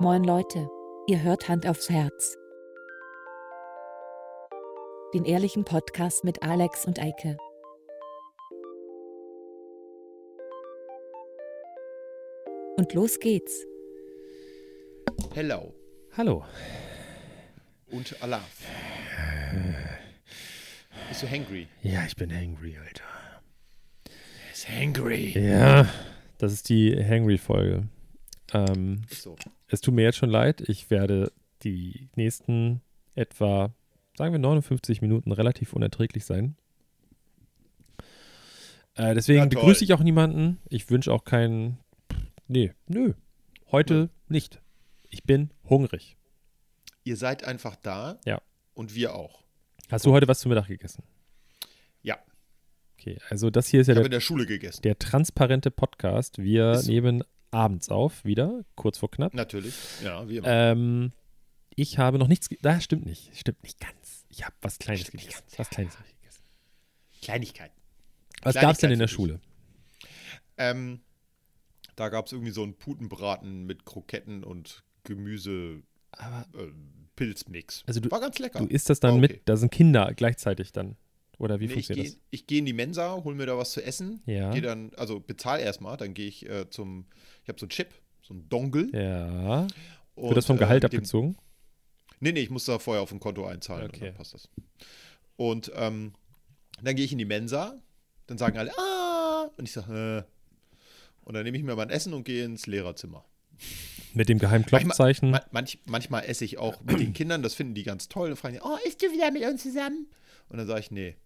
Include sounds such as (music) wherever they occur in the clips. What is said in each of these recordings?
Moin Leute, ihr hört Hand aufs Herz. Den ehrlichen Podcast mit Alex und Eike. Und los geht's. Hello Hallo. und Alaf. Bist du hangry? Ja, ich bin hangry, Alter. Er ist hangry. Ja, das ist die Hangry-Folge. Ähm, so. es tut mir jetzt schon leid. Ich werde die nächsten etwa, sagen wir 59 Minuten relativ unerträglich sein. Äh, deswegen toll. begrüße ich auch niemanden. Ich wünsche auch keinen. Nee, nö. Heute nicht. Ich bin hungrig. Ihr seid einfach da. Ja. Und wir auch. Hast du heute was zu Mittag gegessen? Ja. Okay, also das hier ist ja Ich habe der in der Schule gegessen. Der transparente Podcast. Wir so. nehmen abends auf, wieder, kurz vor knapp. Natürlich. Ja, wie immer. Ähm, ich habe noch nichts. Da stimmt nicht. Stimmt nicht ganz. Ich habe was Kleines Stimmt gegessen. ganz, Was Kleines habe ich gegessen. Kleinigkeiten. Was gab es denn in der Schule? Ähm, da gab es irgendwie so einen Putenbraten mit Kroketten und Gemüse. Aber Äh, Pilzmix. Also du- War ganz lecker. du isst das dann War okay. mit. Da sind Kinder gleichzeitig dann. Oder wie Nee, ich funktioniert gehe das? ich geh in die Mensa, hol mir da was zu essen. Ja. Geh dann, also bezahl erstmal, dann gehe ich äh, zum, ich habe so einen Chip, so einen Dongle. Ja. und, Wird das vom äh, Gehalt mit dem- abgezogen? Nee, nee, ich muss da vorher auf ein Konto einzahlen und Okay. dann passt das. Und ähm, dann gehe ich in die Mensa, dann sagen alle, ah, und ich sage, äh. Und dann nehme ich mir mein Essen und gehe ins Lehrerzimmer. Mit dem geheimen Klopfzeichen. Ma manch, manchmal esse ich auch mit den Kindern, das finden die ganz toll und fragen die, oh, isst du wieder mit uns zusammen? Und dann sage ich, nee,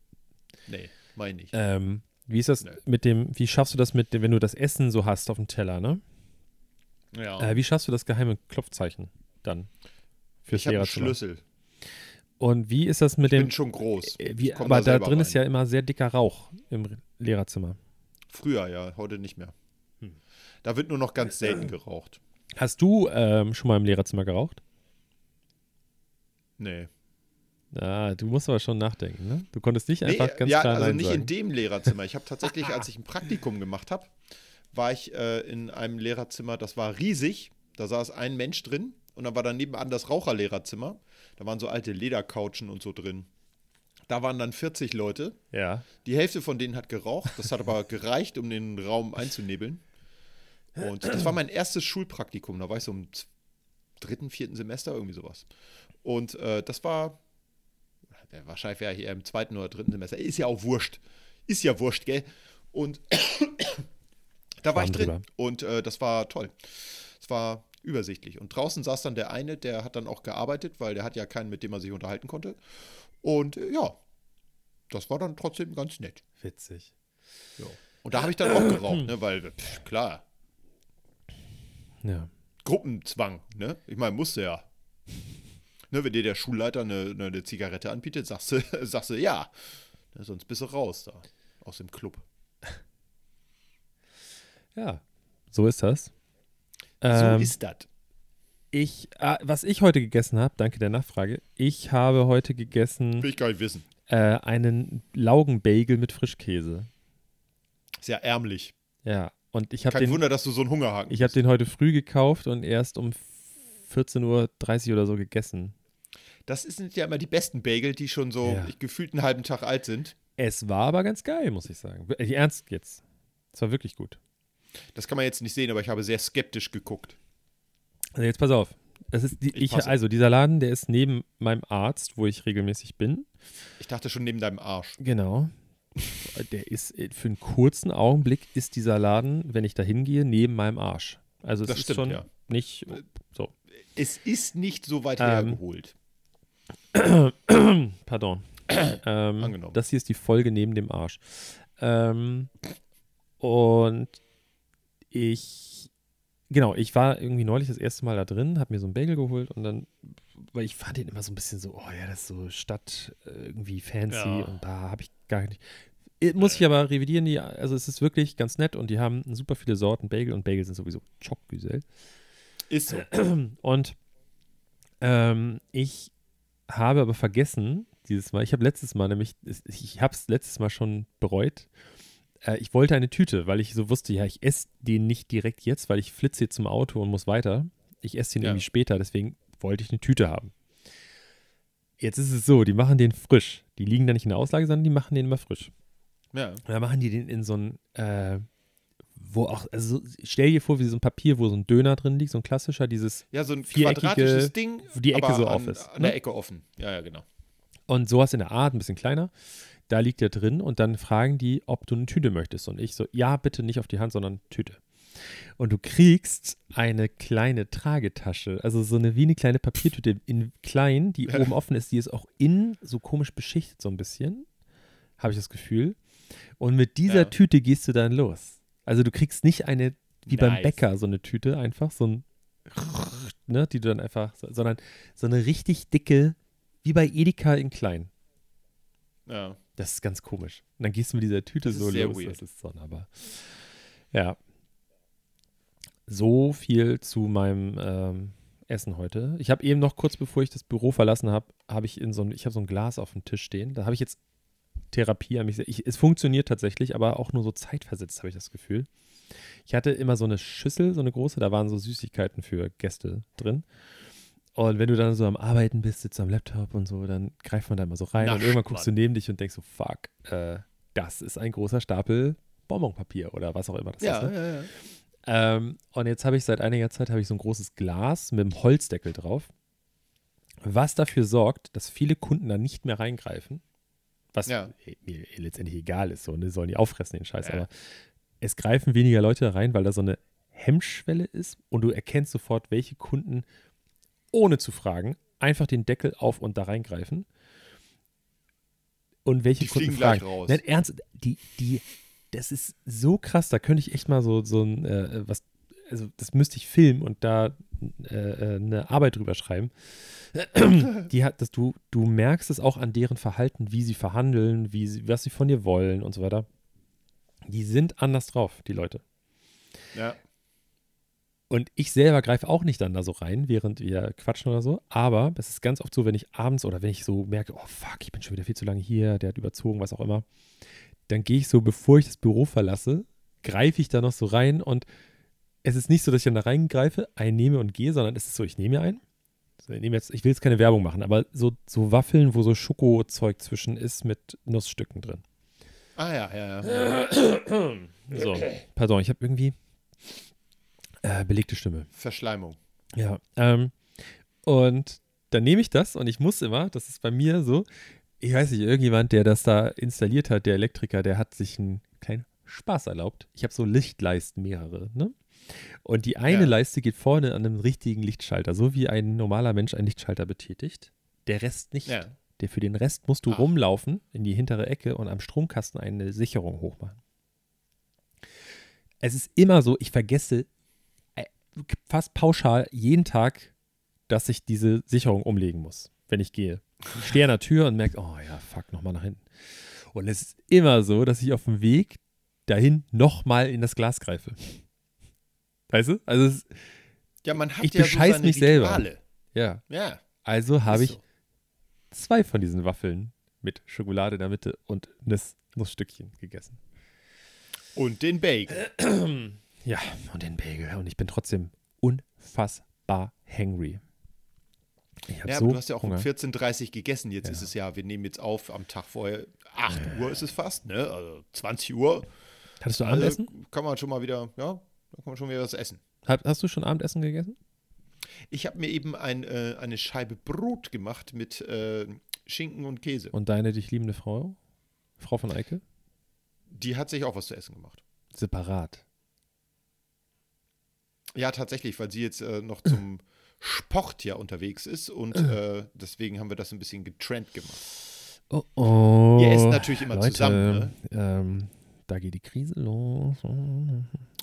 nee, mach ich nicht. Ähm, wie ist das Nee. mit dem, wie schaffst du das mit dem, wenn du das Essen so hast auf dem Teller, ne? ja. Äh, wie schaffst du das geheime Klopfzeichen dann? Fürs ich habe einen? Schlüssel. Und wie ist das mit Ich dem. bin schon groß. Äh, Wie, Ich aber da, drin ist rein. ja immer sehr dicker Rauch im Lehrerzimmer. Früher, ja, heute nicht mehr. Hm. Da wird nur noch ganz selten geraucht. Hast du ähm, schon mal im Lehrerzimmer geraucht? Nee. Ah, du musst aber schon nachdenken, ne? Du konntest nicht Nee, einfach ganz ja, klar also Nein nicht sagen. in dem Lehrerzimmer. Ich habe tatsächlich, als ich ein Praktikum gemacht habe, war ich äh, in einem Lehrerzimmer, das war riesig. Da saß ein Mensch drin und dann war dann nebenan das Raucherlehrerzimmer. Da waren so alte Ledercouchen und so drin. Da waren dann 40 Leute. ja. Die Hälfte von denen hat geraucht. Das hat aber gereicht, um den Raum einzunebeln. Und das war mein erstes Schulpraktikum. Da war ich so im dritten, vierten Semester, irgendwie sowas. Und äh, das war, ja, wahrscheinlich wäre ich eher im zweiten oder dritten Semester. Ist ja auch wurscht. Ist ja wurscht, gell? Und (coughs) da war ich drin. drüber. Und äh, das war toll. Es war übersichtlich. Und draußen saß dann der eine, der hat dann auch gearbeitet, weil der hat ja keinen, mit dem er sich unterhalten konnte. Und äh, ja, das war dann trotzdem ganz nett. Witzig. Ja. Und da habe ich dann auch geraucht, ne? Weil, pff, klar, Ja. Gruppenzwang, ne? Ich meine, musste ja. Ne, wenn dir der Schulleiter eine, eine, eine Zigarette anbietet, sagst du, (laughs) sagst du ja. Ne, sonst bist du raus da. Aus dem Club. (laughs) Ja. So ist das. So Ähm, ist das. ich, ah, was ich heute gegessen habe, danke der Nachfrage. Ich habe heute gegessen Will ich gar nicht wissen. äh, einen Laugenbagel mit Frischkäse. Ist ja ärmlich. Ja. Und ich habe Kein den, Wunder, dass du so einen Hungerhaken ich habe den heute früh gekauft und erst um 14.30 Uhr oder so gegessen. Das sind ja immer die besten Bagel, die schon so Ja. gefühlt einen halben Tag alt sind. Es war aber ganz geil, muss ich sagen. Ernst jetzt. Es war wirklich gut. Das kann man jetzt nicht sehen, aber ich habe sehr skeptisch geguckt. Also jetzt pass auf. Das ist die, Ich ich, also dieser Laden, der ist neben meinem Arzt, wo ich regelmäßig bin. Ich dachte schon neben deinem Arsch. Genau. Der ist äh, für einen kurzen Augenblick ist dieser Laden, wenn ich da hingehe, neben meinem Arsch. Also es Das ist stimmt, schon ja. nicht so. Es ist nicht so weit Ähm, hergeholt. (coughs) Pardon. (coughs) ähm, Angenommen. das hier ist die Folge neben dem Arsch. Ähm, und ich, genau, ich war irgendwie neulich das erste Mal da drin, habe mir so einen Bagel geholt und dann, weil ich fand den immer so ein bisschen so, oh ja, das ist so Stadt äh, irgendwie fancy Ja. und da habe ich gar nicht. Äh, Muss ich aber revidieren, die, also es ist wirklich ganz nett und die haben super viele Sorten Bagel und Bagel sind sowieso Chopgüsel. Ist so. Und ähm, ich habe aber vergessen, dieses Mal, ich habe letztes Mal nämlich, ich habe es letztes Mal schon bereut. Äh, ich wollte eine Tüte, weil ich so wusste, ja, ich esse den nicht direkt jetzt, weil ich flitze jetzt zum Auto und muss weiter. Ich esse den Ja. irgendwie später, deswegen wollte ich eine Tüte haben. Jetzt ist es so, die machen den frisch. Die liegen da nicht in der Auslage, sondern die machen den immer frisch. Ja. Und dann machen die den in so ein, äh, wo auch, also so- stell dir vor, wie so ein Papier, wo so ein Döner drin liegt, so ein klassischer, dieses, Ja, so ein quadratisches Ding, wo die Ecke so an, auf ist, An ne? der Ecke offen. Ja, ja, genau. und sowas in der Art, ein bisschen kleiner. Da liegt der drin und dann fragen die, ob du eine Tüte möchtest. Und ich so, ja, bitte nicht auf die Hand, sondern Tüte. Und du kriegst eine kleine Tragetasche, also so eine wie eine kleine Papiertüte in klein, die oben offen ist, die ist auch innen so komisch beschichtet so ein bisschen, habe ich das Gefühl. Und mit dieser Ja. Tüte gehst du dann los. Also du kriegst nicht eine, wie beim Nice. Bäcker, so eine Tüte einfach, so ein, ne, die du dann einfach, sondern so eine richtig dicke, wie bei Edeka in klein. Ja. Das ist ganz komisch. Und dann gehst du mit dieser Tüte Das ist so sehr los. weird. Das ist sonderbar. Ja. So viel zu meinem ähm, Essen heute. Ich habe eben noch kurz bevor ich das Büro verlassen habe, habe ich in so ein, ich habe so ein Glas auf dem Tisch stehen. Da habe ich jetzt Therapie an mich. Ich, es funktioniert tatsächlich, aber auch nur so zeitversetzt habe ich das Gefühl. Ich hatte immer so eine Schüssel, so eine große, da waren so Süßigkeiten für Gäste drin. Und wenn du dann so am Arbeiten bist, sitzt am Laptop und so, dann greift man da immer so rein und Nascht irgendwann guckst man. du neben dich und denkst so, fuck, äh, das ist ein großer Stapel Bonbonpapier oder was auch immer das Ja, ist. Ne? ja, ja. Ähm, und jetzt habe ich seit einiger Zeit habe ich so ein großes Glas mit einem Holzdeckel drauf, was dafür sorgt, dass viele Kunden da nicht mehr reingreifen. Was Ja. eh- mir letztendlich egal ist, so, ne? sollen die auffressen den Scheiß, Ja. aber es greifen weniger Leute da rein, weil da so eine Hemmschwelle ist und du erkennst sofort, welche Kunden ohne zu fragen einfach den Deckel auf und da reingreifen. Und welche Die Kunden fliegen gleich fragen. raus. Nein, ernst, die, die, das ist so krass, da könnte ich echt mal so, so ein, äh, was, also das müsste ich filmen und da äh, äh, eine Arbeit drüber schreiben. (coughs) Die hat, dass du, du merkst es auch an deren Verhalten, wie sie verhandeln, wie sie, was sie von dir wollen und so weiter. Die sind anders drauf, die Leute. ja. Und ich selber greife auch nicht dann da so rein, während wir quatschen oder so. Aber es ist ganz oft so, wenn ich abends oder wenn ich so merke, oh fuck, ich bin schon wieder viel zu lange hier, der hat überzogen, was auch immer, dann gehe ich so, bevor ich das Büro verlasse, greife ich da noch so rein und es ist nicht so, dass ich dann da reingreife, einnehme und gehe, sondern es ist so, ich nehme mir einen. So, ich, nehme jetzt, ich will jetzt keine Werbung machen, aber so, so Waffeln, wo so Schokozeug zwischen ist mit Nussstücken drin. Ah, ja, ja, ja. (clears throat) So, pardon, ich habe irgendwie äh, belegte Stimme. Verschleimung. Ja, ähm, und dann nehme ich das und ich muss immer, das ist bei mir so, ich weiß nicht, irgendjemand, der das da installiert hat, der Elektriker, der hat sich einen kleinen Spaß erlaubt. Ich habe so Lichtleisten mehrere, ne? Und die eine Ja. Leiste geht vorne an einem richtigen Lichtschalter, so wie ein normaler Mensch einen Lichtschalter betätigt. Der Rest nicht. Ja. Der für den Rest musst du Ach. rumlaufen in die hintere Ecke und am Stromkasten eine Sicherung hochmachen. Es ist immer so, ich vergesse äh, fast pauschal jeden Tag, dass ich diese Sicherung umlegen muss, wenn ich gehe. Ich stehe an der Tür und merke, oh ja, fuck, nochmal nach hinten. Und es ist immer so, dass ich auf dem Weg dahin nochmal in das Glas greife. Weißt du? Also, es, Ja, man hat Ich ja bescheiß so mich selber. Rituale. ja. Ja. Also habe ich so. zwei von diesen Waffeln mit Schokolade in der Mitte und Nuss, Nussstückchen gegessen. Und den Bacon. (clears throat) Ja, und den Bagel. Und ich bin trotzdem unfassbar hangry. Ich Ja, so aber du hast ja auch Hunger. um 14.30 Uhr gegessen. Jetzt Ja. ist es ja, wir nehmen jetzt auf am Tag vorher. 8 Uhr ist es fast, ne? Also 20 Uhr. Hattest du Also Abendessen? kann man schon mal wieder, ja, da kann man schon wieder was essen. Hast du schon Abendessen gegessen? Ich habe mir eben ein, äh, eine Scheibe Brot gemacht mit äh, Schinken und Käse. Und deine dich liebende Frau? Frau von Eike? Die hat sich auch was zu essen gemacht. Separat. Ja, tatsächlich, weil sie jetzt äh, noch zum (clears throat) Sport ja unterwegs ist und (clears throat) äh, deswegen haben wir das ein bisschen getrennt gemacht. Oh oh. Wir essen natürlich immer Leute, zusammen, ne? Ähm, da geht die Krise los.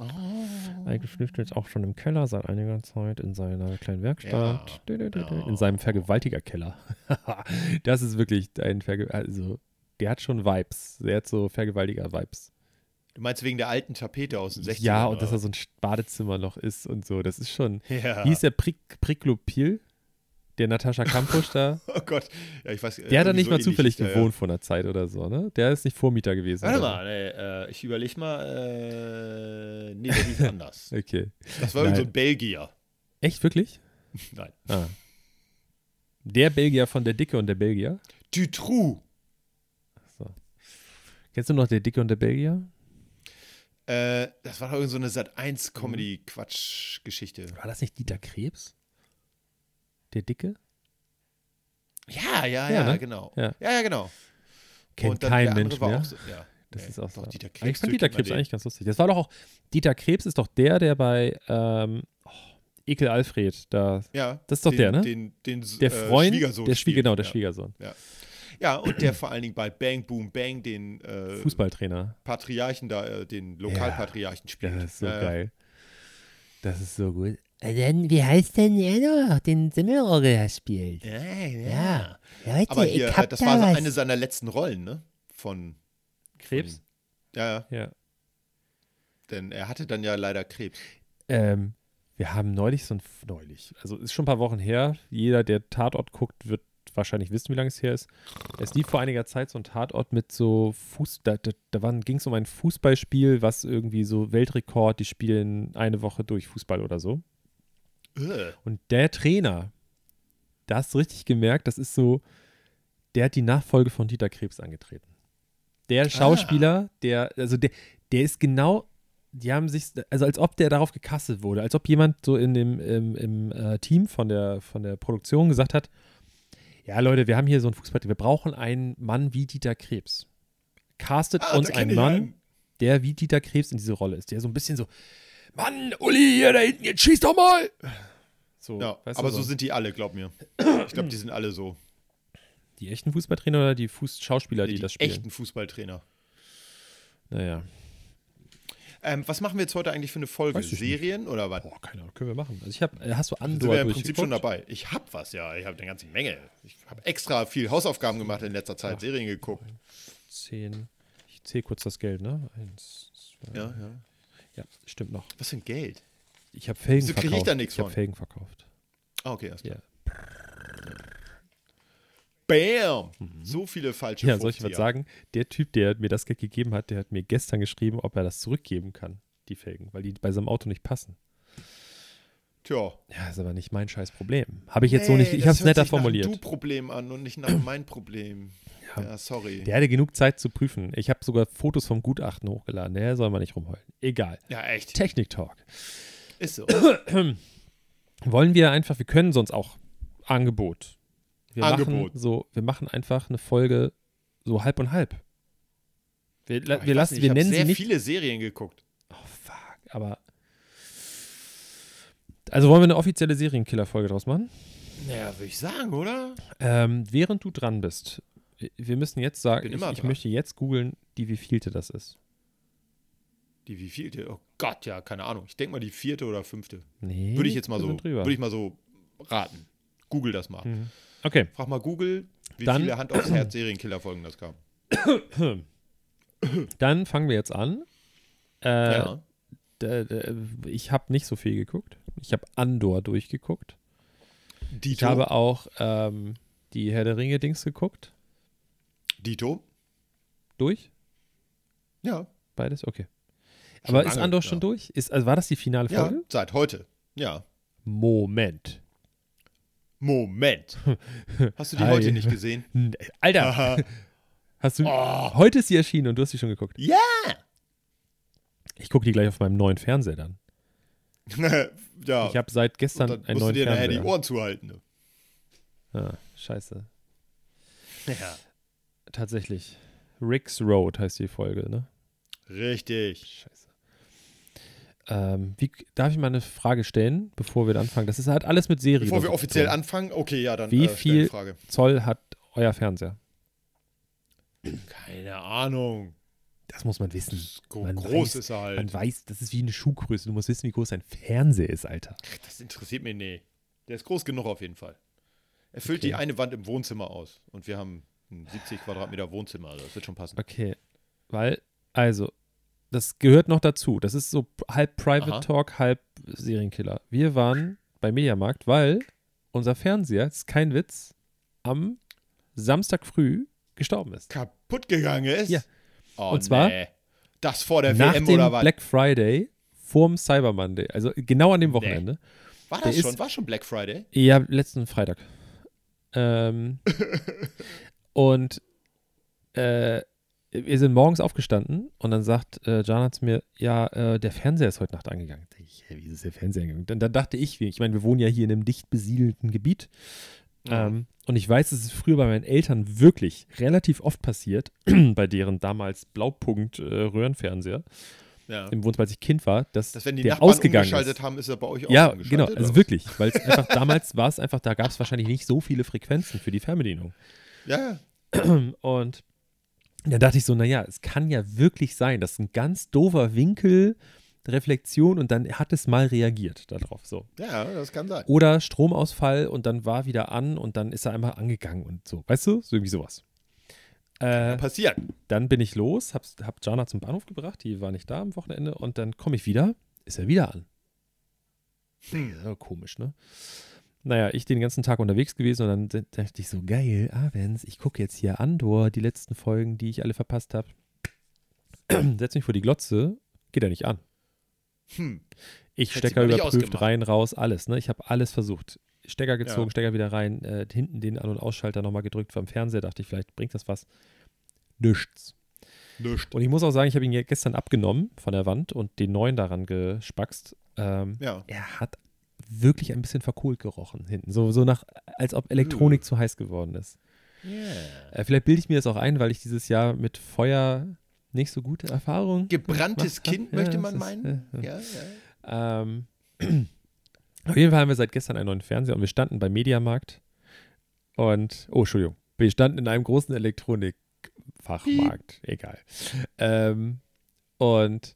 Oh. Eike schläft jetzt auch schon im Keller seit einiger Zeit in seiner kleinen Werkstatt. Ja. In seinem Vergewaltigerkeller. (laughs) das ist wirklich ein Verge also der hat schon Vibes. Der hat so Vergewaltiger-Vibes. Du meinst wegen der alten Tapete aus den 60ern? Ja, und dass oder? er so ein Badezimmer noch ist und so. Das ist schon. (laughs) Ja. Wie hieß der Prik Priklopil? Der Natascha Kampusch da? (laughs) Oh Gott. Ja, ich weiß, Der hat da nicht mal zufällig gewohnt. gewohnt vor einer Zeit oder so, ne? Der ist nicht Vormieter gewesen. Warte mal, nee, äh, ich überlege mal. Äh, nee, der hieß anders. (laughs) Okay. Das war irgend so ein Belgier. Echt, wirklich? (laughs) Nein. Ah. Der Belgier von der Dicke und der Belgier. Dutroux. Kennst du noch der Dicke und der Belgier? Äh, das war doch irgend so eine Sat 1 Comedy-Quatsch-Geschichte. War das nicht Dieter Krebs? Der Dicke? Ja, ja, Ja, ja, ne? genau. Ja. Ja, ja, genau. Kennt kein der Mensch mehr. so, ja. Das Nee, ist auch so. Dieter Aber ich Krebs. fand Dieter Krebs eigentlich ganz lustig. Das war doch auch, Dieter Krebs ist doch der, der bei ähm, oh, Ekel Alfred, da, Ja. Das ist doch den, der, ne? Den, den, der äh, Freund, Schwiegersohn der Schwie spielt. genau, der ja. Schwiegersohn. Ja, und der vor allen Dingen bei Bang Boom Bang den äh, Fußballtrainer. Patriarchen da, äh, den Lokalpatriarchen spielt. Das ist so Ja, ja. geil. Das ist so gut. Dann, wie heißt denn er noch, den Simmelorgel spielt? Ja, Ja. Leute, Aber hier, ich äh, hab das da war so was. eine seiner letzten Rollen, ne? Von. Krebs? Von, ja, ja. Ja. Denn er hatte dann ja leider Krebs. Ähm, wir haben neulich so ein, neulich, also ist schon ein paar Wochen her. Jeder, der Tatort guckt, wird wahrscheinlich wissen, wie lange es her ist. Es lief vor einiger Zeit so ein Tatort mit so Fuß, da, da, da ging es um ein Fußballspiel, was irgendwie so Weltrekord, die spielen eine Woche durch Fußball oder so. Und der Trainer, da hast du richtig gemerkt, das ist so, der hat die Nachfolge von Dieter Krebs angetreten. Der Schauspieler, der, also der, der ist genau, die haben sich, also als ob der darauf gecastet wurde, als ob jemand so in dem, im, im äh, Team von der, von der Produktion gesagt hat, ja Leute, wir haben hier so ein Fußball, wir brauchen einen Mann wie Dieter Krebs. Castet Ah, uns einen Mann, einen. der wie Dieter Krebs in diese Rolle ist, der so ein bisschen so, Mann, Uli, hier da hinten, jetzt schieß doch mal! So, Ja, weißt du, aber so sind die alle, glaub mir. Ich glaube, die sind alle so. Die echten Fußballtrainer oder die Fuß Schauspieler, die, die das spielen? echten Fußballtrainer. Naja. Ähm, was machen wir jetzt heute eigentlich für eine Folge? Ich nicht. Serien oder was? Boah, keine Ahnung, können wir machen. Also ich habe, äh, hast du Sind Andor wir im Prinzip schon dabei. Ich hab was, ja. Ich habe eine ganze Menge. Ich habe extra viel Hausaufgaben gemacht in letzter Zeit, Serien geguckt. Zehn. Ich zähle kurz das Geld, ne? Eins, zwei. Ja, ja. Ja, stimmt noch. Was für ein Geld? Ich habe Felgen Wieso krieg ich verkauft. da nichts ich habe von? Felgen verkauft. Ah, okay, alles klar. Ja. Bam! So viele falsche Ja, soll ich 50er. was sagen? Der Typ, der mir das Geld gegeben hat, der hat mir gestern geschrieben, ob er das zurückgeben kann, die Felgen, weil die bei seinem Auto nicht passen. Tja. Ja, ist aber nicht mein scheiß Problem. Habe ich jetzt so Nee, nicht, ich habe es netter sich nach formuliert. Du-Problem an und nicht nach mein Problem. Ja. Ja, sorry. Der hatte genug Zeit zu prüfen. Ich habe sogar Fotos vom Gutachten hochgeladen. Der soll man nicht rumheulen. Egal. Ja, echt. Technik-Talk. Ist so. (clears throat) Wollen wir einfach, wir können sonst auch Angebot. Wir Angebot. Machen so, wir machen einfach eine Folge so halb und halb. Wir, wir weiß lassen, nicht, wir ich hab nennen sehr sie nicht. viele Serien geguckt. Oh fuck, aber. Also wollen wir eine offizielle Serienkiller-Folge draus machen? Naja, würde ich sagen, oder? Ähm, während du dran bist, wir müssen jetzt sagen, ich, ich möchte jetzt googeln, die wievielte das ist. Die wievielte? Oh Gott, ja, keine Ahnung. Ich denke mal die vierte oder fünfte. Nee. Würde ich jetzt mal so, würde ich mal so raten. Google das mal. Mhm. Okay. Frag mal Google, wie Dann- viele Hand aufs Herz Serienkiller-Folgen das gab. (coughs) Dann fangen wir jetzt an. Äh, ja. ich habe nicht so viel geguckt. Ich habe Andor durchgeguckt. Ich Dito. habe auch ähm, die Herr der Ringe-Dings geguckt. Dito. Durch? Ja. Beides? Okay. Schon Aber ist lange, Andor schon ja. durch? Ist, also war das die finale Ja, Folge? seit heute. Ja. Moment. Moment. (laughs) Hast du die Hi. heute nicht gesehen? Alter, hast du. Oh. Heute ist sie erschienen und du hast sie schon geguckt. Ja! Ich gucke die gleich auf meinem neuen Fernseher dann. (laughs) ja. Ich habe seit gestern einen musst du neuen dir nachher die Fernseher. Ohren zuhalten. Ne? Ah, scheiße. Ja. Tatsächlich. Rick's Road heißt die Folge, ne? Richtig. Scheiße. Ähm, wie, darf ich mal eine Frage stellen, bevor wir anfangen? Das ist halt alles mit Serien. Bevor wir offiziell tun. anfangen, okay, ja, dann Wie äh, viel- Frage. Zoll hat euer Fernseher? Keine Ahnung. Das muss man wissen. Gro Man groß weiß- ist er halt. Man weiß, das ist wie eine Schuhgröße. Du musst wissen, wie groß ein Fernseher ist, Alter. Das interessiert mich nee. Der ist groß genug auf jeden Fall. Er füllt Okay. die eine Wand im Wohnzimmer aus. Und wir haben 70 Quadratmeter Wohnzimmer. Also das wird schon passen. Okay. Weil, also, das gehört noch dazu. Das ist so halb Private Aha. Talk, halb Serienkiller. Wir waren bei Mediamarkt, weil unser Fernseher, das ist kein Witz, am Samstag früh gestorben ist. Kaputt gegangen ist? Ja. Oh, Und zwar nee. Das vor der Nach WM dem oder was? Black Friday, vorm Cyber Monday, also genau an dem Wochenende. War Der das ist- schon? War schon Black Friday? Ja, letzten Freitag. Ähm, (laughs) und äh, wir sind morgens aufgestanden und dann sagt äh, Jana zu mir, ja, äh, der Fernseher ist heute Nacht angegangen. Da Ich, wie ist der Fernseher angegangen? Dann, dann dachte ich, ich meine, wir wohnen ja hier in einem dicht besiedelten Gebiet. Ähm, und ich weiß, es ist früher bei meinen Eltern wirklich relativ oft passiert, (clears throat) bei deren damals Blaupunkt-Röhrenfernseher ja. im Wohnzimmer, als ich Kind war, dass, Dass wenn die der Nachbarn ausgegangen ist. haben, ist er bei euch auch Ja, genau, also wirklich, weil es einfach damals war es einfach, da gab es wahrscheinlich nicht so viele Frequenzen für die Fernbedienung. Ja, ja. (clears throat) Und dann dachte ich so, naja, es kann ja wirklich sein, dass ein ganz doofer Winkel, Reflexion und dann hat es mal reagiert darauf. So. Ja, das kann sein. Oder Stromausfall und dann war wieder an und dann ist er einmal angegangen und so. Weißt du? So irgendwie sowas. Äh, Passiert. dann bin ich los, hab, hab Jana zum Bahnhof gebracht, die war nicht da am Wochenende und dann komme ich wieder, ist er wieder an. Hm. Ja, komisch, ne? Naja, ich den ganzen Tag unterwegs gewesen und dann dachte ich so, geil, abends, ich gucke jetzt hier Andor, die letzten Folgen, die ich alle verpasst habe. (clears throat) Setz mich vor die Glotze, geht er nicht an. Hm. Ich Hätte Stecker überprüft, rein, raus, alles, ne? Ich habe alles versucht. Stecker gezogen, Ja. Stecker wieder rein, äh, hinten den An- und Ausschalter nochmal gedrückt vom Fernseher, dachte ich, vielleicht bringt das was. Nichts. Nischt. Und ich muss auch sagen, ich habe ihn gestern abgenommen von der Wand und den neuen daran gespackst. Ähm, Ja. er hat wirklich ein bisschen verkohlt gerochen hinten. So, so nach, als ob Elektronik zu heiß geworden ist. Äh, vielleicht bilde ich mir das auch ein, weil ich dieses Jahr mit Feuer nicht so gute Erfahrungen Gebranntes. Kind, möchte Ja, man ist, meinen. äh, Ja, ja. ähm, (clears throat) auf jeden Fall haben wir seit gestern einen neuen Fernseher und wir standen beim Mediamarkt und, oh, Entschuldigung, wir standen in einem großen Elektronikfachmarkt, egal. Ähm, und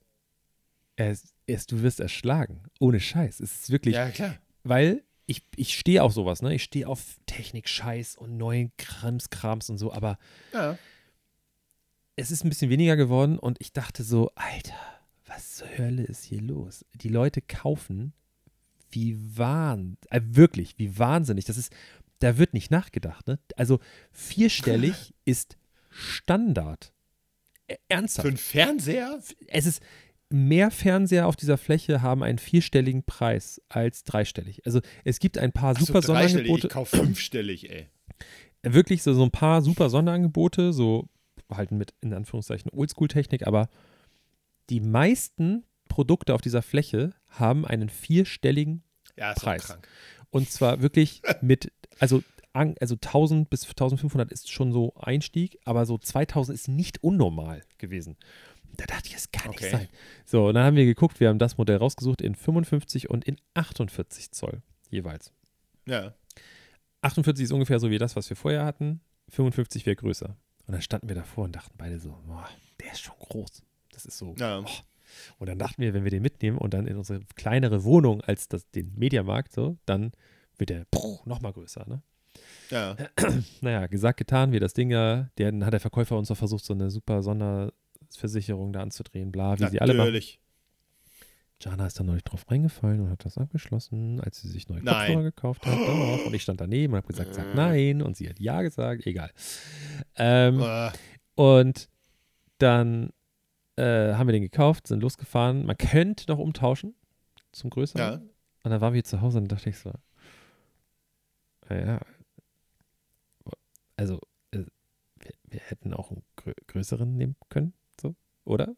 es, es, du wirst erschlagen, ohne Scheiß. Es ist wirklich, Ja, klar. weil ich, ich stehe auf sowas, ne? Ich stehe auf Technik-Scheiß und neuen Krams-Krams und so, aber Ja. es ist ein bisschen weniger geworden und ich dachte so, Alter, was zur Hölle ist hier los? Die Leute kaufen wie wahn, äh, wirklich, wie wahnsinnig. Das ist, da wird nicht nachgedacht, ne? Also vierstellig (laughs) ist Standard. Ä- Ernsthaft. Für einen Fernseher? Es ist mehr Fernseher auf dieser Fläche haben einen vierstelligen Preis als dreistellig. Also es gibt ein paar so, super dreistellig. Sonderangebote Ich kaufe fünfstellig, ey. wirklich so, so ein paar super Sonderangebote, so halt mit in Anführungszeichen Oldschool-Technik, aber die meisten Produkte auf dieser Fläche haben einen vierstelligen Ja, Preis. und zwar wirklich mit, also, also 1000 bis 1500 ist schon so Einstieg, aber so 2000 ist nicht unnormal gewesen. Da dachte ich, es kann Okay. nicht sein. So, und dann haben wir geguckt, wir haben das Modell rausgesucht in 55 und in 48 Zoll jeweils. Ja. 48 ist ungefähr so wie das, was wir vorher hatten. 55 wäre größer. Und dann standen wir davor und dachten beide so, boah, der ist schon groß. Das ist so. Ja. Und dann dachten wir, wenn wir den mitnehmen und dann in unsere kleinere Wohnung als das, den Mediamarkt, so, dann wird der nochmal größer. Ne? Ja. (clears throat) Naja, gesagt, getan, wir das Ding ja, dann hat der Verkäufer uns noch versucht, so eine super Sonderversicherung da anzudrehen, bla, wie sie alle machen. Natürlich. Jana ist dann neulich drauf reingefallen und hat das abgeschlossen, als sie sich neue Nein. Kopfhörer gekauft hat. Doch. Und ich stand daneben und habe gesagt, sag nein. Und sie hat ja gesagt, egal. Ähm, Äh, und dann äh, haben wir den gekauft, sind losgefahren. Man könnte noch umtauschen zum größeren. Ja. Und dann waren wir zu Hause und dachte ich so, ja, also äh, wir, wir hätten auch einen grö größeren nehmen können, oder?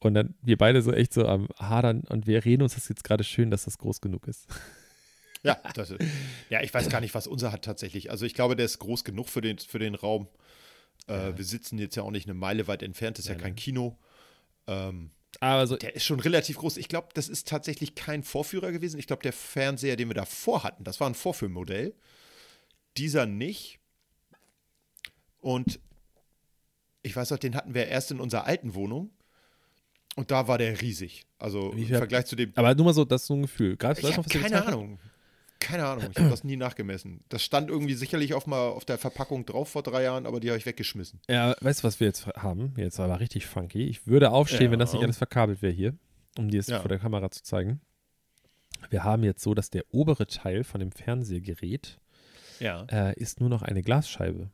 Und dann wir beide so echt so am Hadern und wir reden uns das jetzt gerade schön, dass das groß genug ist. (laughs) ja, das ist, ja, ich weiß gar nicht, was unser hat tatsächlich. Also ich glaube, der ist groß genug für den, für den Raum. Äh, Wir sitzen jetzt ja auch nicht eine Meile weit entfernt, das ist ja Nein, kein nein. Kino. Ähm, Aber so, der ist schon relativ groß. Ich glaube, das ist tatsächlich kein Vorführer gewesen. Ich glaube, der Fernseher, den wir davor hatten, das war ein Vorführmodell. Dieser nicht. Und ich weiß auch, den hatten wir erst in unserer alten Wohnung. Und da war der riesig. Also im Vergleich zu dem. aber nur mal so, das ist so ein Gefühl. Gerade Ich habe keine Ahnung. Keine Ahnung. Ich habe das nie nachgemessen. Das stand irgendwie sicherlich auf, mal auf der Verpackung drauf vor drei Jahren, aber die habe ich weggeschmissen. Ja, weißt du, was wir jetzt haben? Jetzt aber richtig funky. Ich würde aufstehen, Ja. wenn das nicht alles verkabelt wäre hier, um dir es Ja. vor der Kamera zu zeigen. Wir haben jetzt so, dass der obere Teil von dem Fernsehgerät Ja. äh, ist nur noch eine Glasscheibe.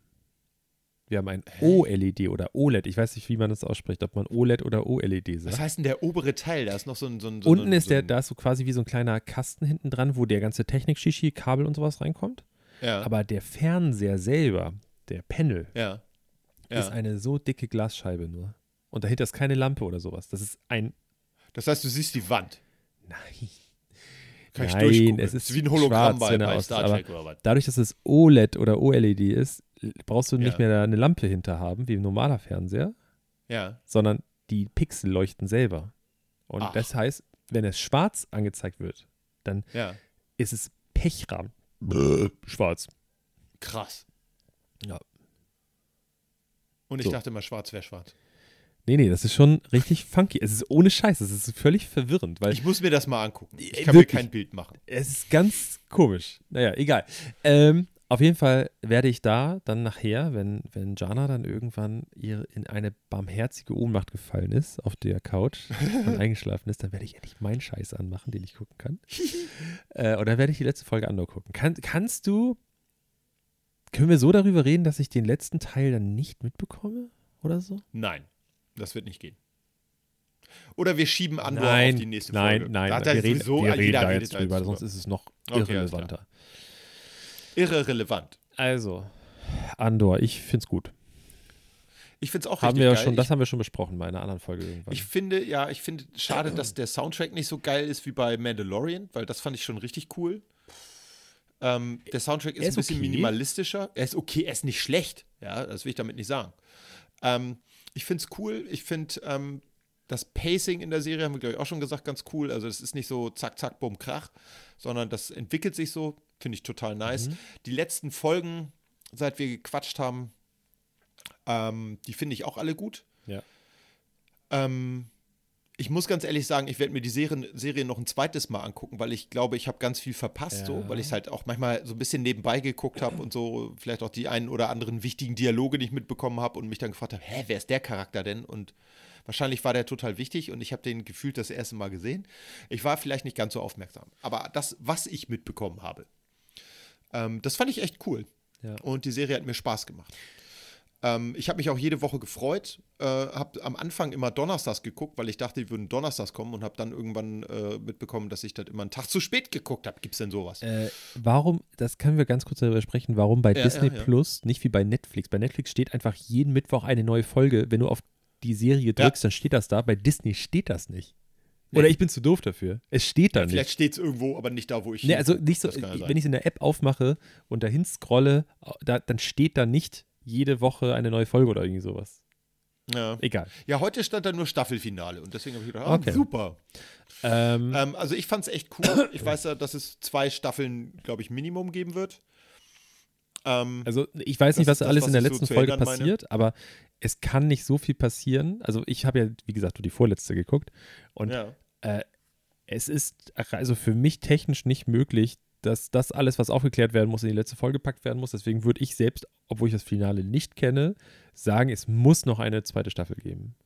Wir haben ein OLED oder OLED. Ich weiß nicht, wie man das ausspricht, ob man OLED oder OLED Was sagt. heißt denn der obere Teil? Da ist noch so ein. So ein so Unten ein, ist so der, da ist so quasi wie so ein kleiner Kasten hinten dran, wo der ganze Technik-Shishi, Kabel und sowas reinkommt. Ja. Aber der Fernseher selber, der Panel, ja. ist ja. eine so dicke Glasscheibe nur. Und dahinter ist keine Lampe oder sowas. Das ist ein. Das heißt, du siehst die Wand. Nein. Kann ich Nein, es ist wie ein Hologramm schwarz, bei, er bei Star Trek oder was. Dadurch, dass es OLED oder OLED ist, brauchst du nicht Ja. mehr eine Lampe hinter haben, wie ein normaler Fernseher, Ja. sondern die Pixel leuchten selber. Und Ach. das heißt, wenn es schwarz angezeigt wird, dann Ja. ist es Pechrahmen. Schwarz. Krass. Ja. Und ich So. dachte immer, schwarz wäre schwarz. Nee, nee, das ist schon richtig funky. Es ist ohne Scheiß, es ist völlig verwirrend, weil Ich muss mir das mal angucken. Ich Äh, kann wirklich. mir kein Bild machen. es ist ganz komisch. Naja, egal. Ähm, auf jeden Fall werde ich da dann nachher, wenn, wenn Jana dann irgendwann ihr in eine barmherzige Ohnmacht gefallen ist auf der Couch und (laughs) eingeschlafen ist, dann werde ich endlich meinen Scheiß anmachen, den ich gucken kann. (laughs) äh, dann werde ich die letzte Folge Andor gucken. Kann, kannst du, können wir so darüber reden, dass ich den letzten Teil dann nicht mitbekomme oder so? Nein, das wird nicht gehen. Oder wir schieben Andor nein, auf die nächste nein, Folge. nein, hat wir reden, wir reden da jetzt drüber, drüber. sonst ist es noch Okay, alles irrelevanter. Irrelevant. Also, Andor, ich finde es gut. Ich finde es auch Haben richtig wir geil. schon, das ich, haben wir schon besprochen bei einer anderen Folge irgendwann. ich finde, ja, ich finde schade, dass der Soundtrack nicht so geil ist wie bei Mandalorian, weil das fand ich schon richtig cool. Ähm, der Soundtrack ist, ist ein bisschen okay. minimalistischer. Er ist okay, er ist nicht schlecht. Ja, das will ich damit nicht sagen. Ähm, ich finde es cool. Ich finde ähm, das Pacing in der Serie, haben wir, glaube ich, auch schon gesagt, ganz cool. Also, es ist nicht so zack, zack, bumm, krach, sondern das entwickelt sich so. Finde ich total nice. Mhm. Die letzten Folgen, seit wir gequatscht haben, ähm, die finde ich auch alle gut. Ja. Ähm, ich muss ganz ehrlich sagen, ich werde mir die Serien, Serie noch ein zweites Mal angucken, weil ich glaube, ich habe ganz viel verpasst, so, Ja. weil ich es halt auch manchmal so ein bisschen nebenbei geguckt habe und so vielleicht auch die einen oder anderen wichtigen Dialoge nicht mitbekommen habe und mich dann gefragt habe, hä, wer ist der Charakter denn? Und wahrscheinlich war der total wichtig und ich habe den gefühlt das erste Mal gesehen. Ich war vielleicht nicht ganz so aufmerksam, aber das, was ich mitbekommen habe, ähm, das fand ich echt cool. Ja. Und die Serie hat mir Spaß gemacht. Ähm, ich habe mich auch jede Woche gefreut. Äh, habe am Anfang immer donnerstags geguckt, weil ich dachte, die würden donnerstags kommen und habe dann irgendwann äh, mitbekommen, dass ich das immer einen Tag zu spät geguckt habe. Gibt es denn sowas? Äh, warum, das können wir ganz kurz darüber sprechen, warum bei Ja, Disney ja, ja. Plus nicht wie bei Netflix. Bei Netflix steht einfach jeden Mittwoch eine neue Folge. Wenn du auf die Serie drückst, dann steht das da. Bei Disney steht das nicht. Oder ich bin zu doof dafür. Es steht da Ja, vielleicht nicht. steht es irgendwo, aber nicht da, wo ich. Nee, also nicht so, sein. wenn ich es in der App aufmache und dahin scrolle, da, dann steht da nicht jede Woche eine neue Folge oder irgendwie sowas. ja. Egal. ja, heute stand da nur Staffelfinale und deswegen habe ich gedacht, ah, Okay. super. Ähm, Ähm, also ich fand es echt cool. Ich weiß ja, dass es zwei Staffeln, glaube ich, Minimum geben wird. Ähm, Also ich weiß nicht, was das, alles was in der so letzten zu Folge erinnern meine. passiert, aber es kann nicht so viel passieren. Also ich habe ja, wie gesagt, nur die vorletzte geguckt und ja. Es ist also für mich technisch nicht möglich, dass das alles, was aufgeklärt werden muss, in die letzte Folge gepackt werden muss. Deswegen würde ich selbst, obwohl ich das Finale nicht kenne, sagen, es muss noch eine zweite Staffel geben.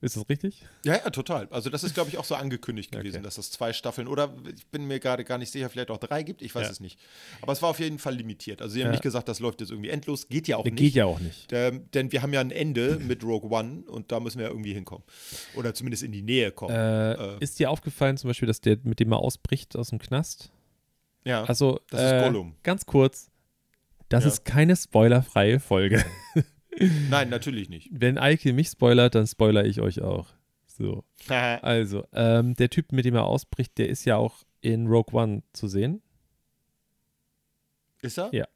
Ist das richtig? Ja, ja, total. Also das ist, glaube ich, auch so angekündigt (laughs) gewesen, Okay. dass es zwei Staffeln oder ich bin mir gerade gar nicht sicher, vielleicht auch drei gibt. Ich weiß Ja. es nicht. Aber es war auf jeden Fall limitiert. Also sie haben Ja. nicht gesagt, das läuft jetzt irgendwie endlos. Geht ja auch Geht nicht. ja auch nicht. Ähm, denn wir haben ja ein Ende mit Rogue One und da müssen wir ja irgendwie hinkommen. Oder zumindest in die Nähe kommen. Äh, Äh. Ist dir aufgefallen zum Beispiel, dass der mit dem er ausbricht aus dem Knast? ja. Also, Das ist äh, Gollum. ganz kurz, das Ja. ist keine spoilerfreie Folge. (laughs) (laughs) Nein, natürlich nicht. Wenn Eike mich spoilert, dann spoiler ich euch auch. So. (laughs) Also, ähm, der Typ, mit dem er ausbricht, der ist ja auch in Rogue One zu sehen. ist er? Ja.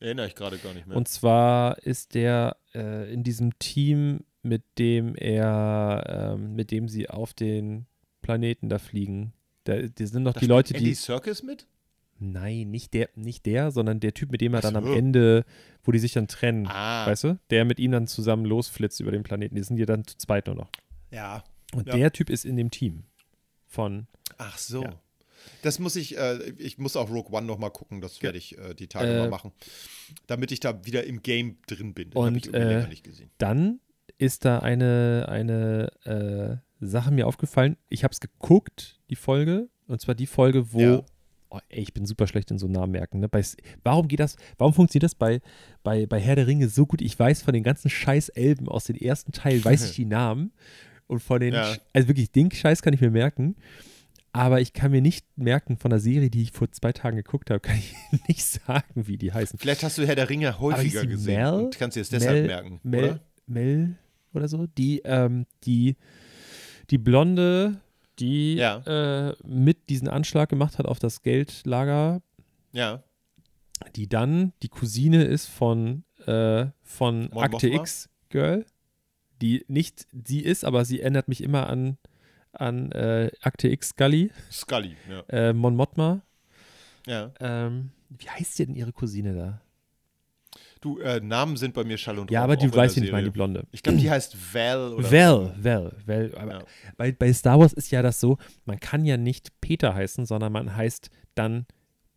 Erinnere ich gerade gar nicht mehr. Und zwar ist der äh, in diesem Team, mit dem er, ähm, mit dem sie auf den Planeten da fliegen. Da, die sind noch Da die Leute, Andy die. Serkis mit? Nein, nicht der, nicht der, sondern der Typ, mit dem er dann am. Ende, wo die sich dann trennen, Ah, weißt du? Der mit ihm dann zusammen losflitzt über den Planeten. Die sind ja dann zu zweit nur noch. ja. Und Ja. der Typ ist in dem Team von. Ach so. Ja. Das muss ich, äh, ich muss auch Rogue One noch mal gucken, das werde ich äh, die Tage Äh, mal machen. Damit ich da wieder im Game drin bin. Hab Und, äh. Dann ist da eine, eine äh, Sache mir aufgefallen. Ich habe es geguckt, die Folge. Und zwar die Folge, wo Ja. Oh, ey, ich bin super schlecht in so Namen merken. Ne? Bei, warum geht das, warum funktioniert das bei, bei, bei Herr der Ringe so gut? Ich weiß von den ganzen scheiß Elben aus den ersten Teilen, weiß ich (laughs) die Namen. Und von den, Ja. Also wirklich, den Scheiß kann ich mir merken. Aber ich kann mir nicht merken von der Serie, die ich vor zwei Tagen geguckt habe, (laughs) kann ich nicht sagen, wie die heißen. Vielleicht hast du Herr der Ringe häufiger gesehen Mel? und kannst dir das deshalb Mel, merken, Mel, oder? Mel oder so, die, ähm, die, die Blonde, die Ja. äh, mit diesen Anschlag gemacht hat auf das Geldlager, Ja. die dann die Cousine ist von, äh, von Mon Akte Mothma? X Girl, die nicht sie ist, aber sie erinnert mich immer an, an äh, Akte X Scully, Scully, ja. äh, Mon Mothma. ja. Ähm, wie heißt sie denn ihre Cousine da? Du, äh, Namen sind bei mir Schall und Ja, aber weißt, wen ich Serie. meine, die Blonde. Ich glaube, die heißt Val oder Val, Val, Val. Aber Ja. bei, bei Star Wars ist ja das so, man kann ja nicht Peter heißen, sondern man heißt dann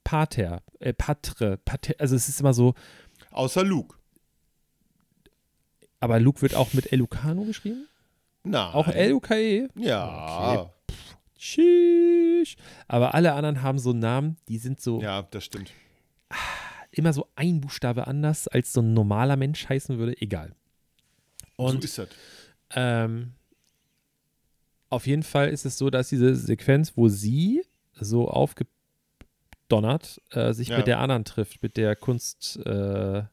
Pater, äh, Patre, Pater, also es ist immer so, Außer Luke. aber Luke wird auch mit Elucano geschrieben? Nein. Auch L-U-K-E? Ja. Sheesh. Aber alle anderen haben so Namen, die sind so Ja, das stimmt. Immer so ein Buchstabe anders, als so ein normaler Mensch heißen würde. Egal. so Und ist das. Ähm, auf jeden Fall ist es so, dass diese Sequenz, wo sie so aufgedonnert äh, sich Ja. mit der anderen trifft, mit der Kunst, äh,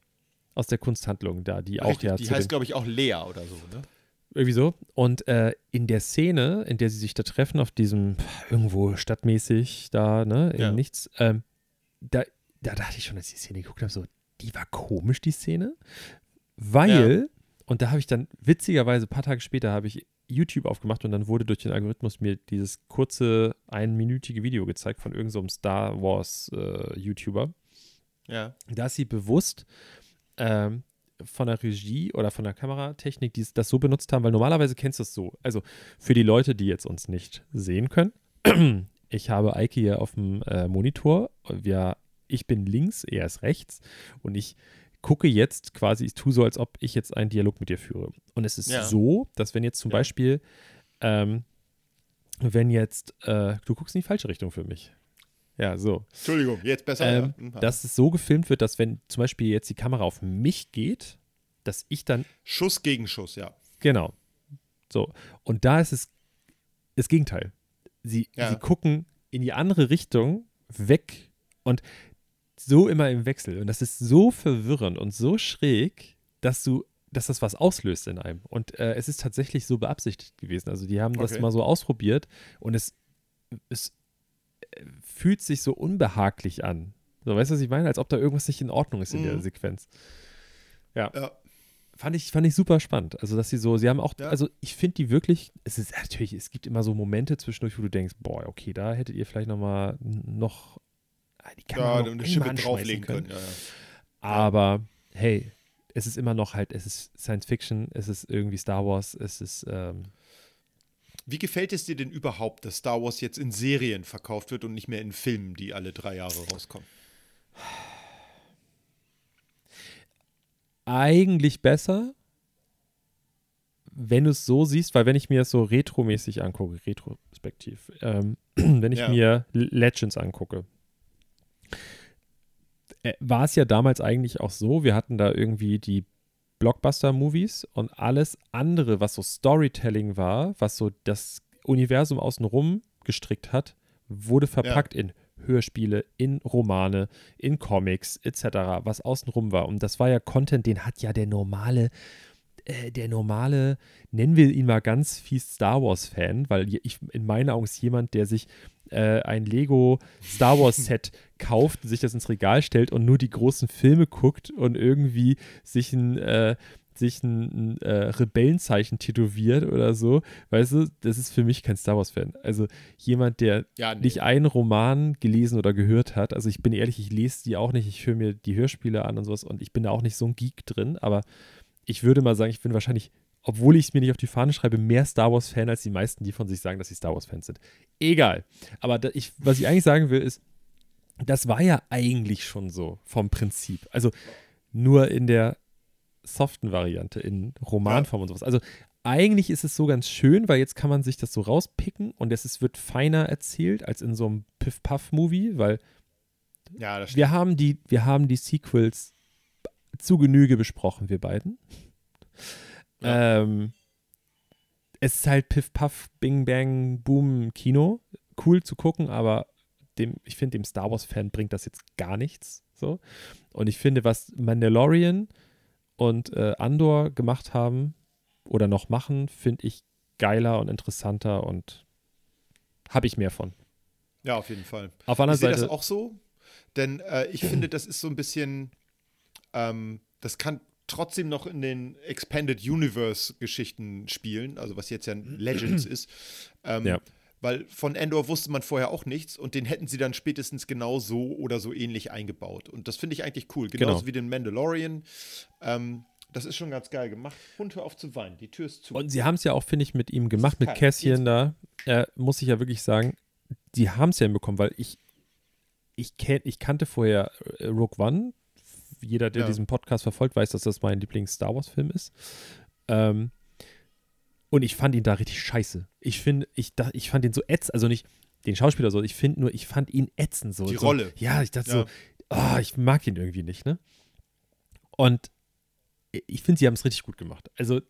aus der Kunsthandlung da, die auch Richtig, ja die heißt, glaube ich, auch Lea oder so, ne? irgendwie so. Und äh, in der Szene, in der sie sich da treffen, auf diesem irgendwo stadtmäßig da, ne, in Ja. nichts, ähm, da, da dachte ich schon, als ich die Szene geguckt habe, so, die war komisch, die Szene. Weil, und da habe ich dann witzigerweise, ein paar Tage später, habe ich YouTube aufgemacht und dann wurde durch den Algorithmus mir dieses kurze, einminütige Video gezeigt von irgendeinem so Star Wars äh, YouTuber Ja. da ist sie bewusst ähm, von der Regie oder von der Kameratechnik, die das so benutzt haben, weil normalerweise kennst du es so. Also für die Leute, die jetzt uns nicht sehen können, (clears throat) ich habe Eike hier auf dem äh, Monitor. Wir, ich bin links, er ist rechts und ich gucke jetzt quasi, ich tue so, als ob ich jetzt einen Dialog mit dir führe. Und es ist Ja. so, dass wenn jetzt zum Ja. Beispiel, ähm, wenn jetzt, äh, du guckst in die falsche Richtung für mich. Ja, so. Entschuldigung, jetzt besser. Ähm, ja. Mhm. dass es so gefilmt wird, dass wenn zum Beispiel jetzt die Kamera auf mich geht, dass ich dann, Schuss gegen Schuss, ja. genau, so. Und da ist es das Gegenteil. Sie, Ja. sie gucken in die andere Richtung weg und so immer im Wechsel. Und das ist so verwirrend und so schräg, dass du, dass das was auslöst in einem. Und äh, es ist tatsächlich so beabsichtigt gewesen. Also die haben das Okay. mal so ausprobiert und es, es äh, fühlt sich so unbehaglich an. So, weißt du, was ich meine? Als ob da irgendwas nicht in Ordnung ist in der Mhm. Sequenz. Ja. Fand ich, fand ich super spannend. Also, dass sie so, sie haben auch, Ja. also ich finde die wirklich, es ist natürlich, es gibt immer so Momente zwischendurch, wo du denkst, boah, okay, da hättet ihr vielleicht nochmal noch die Kamera Ja, noch eine Schippe drauflegen können. Ja, ja. Aber hey, es ist immer noch halt, es ist Science Fiction, es ist irgendwie Star Wars, es ist, ähm, Wie gefällt es dir denn überhaupt, dass Star Wars jetzt in Serien verkauft wird und nicht mehr in Filmen, die alle drei Jahre rauskommen? eigentlich besser, wenn du es so siehst, weil wenn ich mir das so retromäßig angucke, retrospektiv, ähm, (clears throat) wenn ich Ja. mir Legends angucke, war es ja damals eigentlich auch so, wir hatten da irgendwie die Blockbuster-Movies und alles andere, was so Storytelling war, was so das Universum außenrum gestrickt hat, wurde verpackt in Hörspiele, in Romane, in Comics etc., was außenrum war. Und das war ja Content, den hat ja der normale, äh, der normale, nennen wir ihn mal ganz fies Star Wars-Fan, weil ich in meinen Augen ist jemand, der sich äh, ein Lego Star Wars-Set kauft, sich das ins Regal stellt und nur die großen Filme guckt und irgendwie sich ein äh, sich ein, ein äh, Rebellenzeichen tätowiert oder so, weißt du, das ist für mich kein Star Wars-Fan. Also jemand, der Ja, nee. nicht einen Roman gelesen oder gehört hat. Also ich bin ehrlich, ich lese die auch nicht, ich höre mir die Hörspiele an und sowas und ich bin da auch nicht so ein Geek drin, aber ich würde mal sagen, ich bin wahrscheinlich, obwohl ich es mir nicht auf die Fahne schreibe, mehr Star Wars-Fan als die meisten, die von sich sagen, dass sie Star Wars-Fans sind. Egal. Aber da, ich, was ich eigentlich sagen will, ist, das war ja eigentlich schon so vom Prinzip. Also nur in der soften Variante, in Romanform und sowas. Also eigentlich ist es so ganz schön, weil jetzt kann man sich das so rauspicken und es ist, wird feiner erzählt als in so einem Piff-Puff-Movie, weil Ja, wir haben die, wir haben die Sequels zu Genüge besprochen, wir beiden. Ja. Ähm, es ist halt Piff Puff, Bing Bang, Boom Kino. Cool zu gucken, aber dem, ich finde, dem Star Wars-Fan bringt das jetzt gar nichts. So. Und ich finde, was Mandalorian und äh, Andor gemacht haben oder noch machen, finde ich geiler und interessanter und habe ich mehr von. Ja, auf jeden Fall. Auf der anderen Ich sehe Seite. das auch so, denn äh, ich finde, das ist so ein bisschen, ähm, das kann trotzdem noch in den Expanded Universe Geschichten spielen, also was jetzt ja Legends ist. Ähm, Ja. Weil von Endor wusste man vorher auch nichts und den hätten sie dann spätestens genau so oder so ähnlich eingebaut. Und das finde ich eigentlich cool. Genauso Genau. wie den Mandalorian. Ähm, das ist schon ganz geil gemacht. Und hör auf zu weinen. Die Tür ist zu. Und sie haben es ja auch, finde ich, mit ihm gemacht, mit. Cassian da. Äh, muss ich ja wirklich sagen, die haben es ja hinbekommen, weil ich, ich, kenn, ich kannte vorher äh, Rogue One. Jeder, der Ja. diesen Podcast verfolgt, weiß, dass das mein Lieblings-Star Wars-Film ist. Ähm, und ich fand ihn da richtig scheiße. Ich finde, ich, da- ich fand ihn so ätzend, also nicht den Schauspieler so, ich finde nur, ich fand ihn ätzend so. Die so, Rolle. Ja, ich dachte Ja. so, ah, ich mag ihn irgendwie nicht, ne? Und ich finde, sie haben es richtig gut gemacht. Also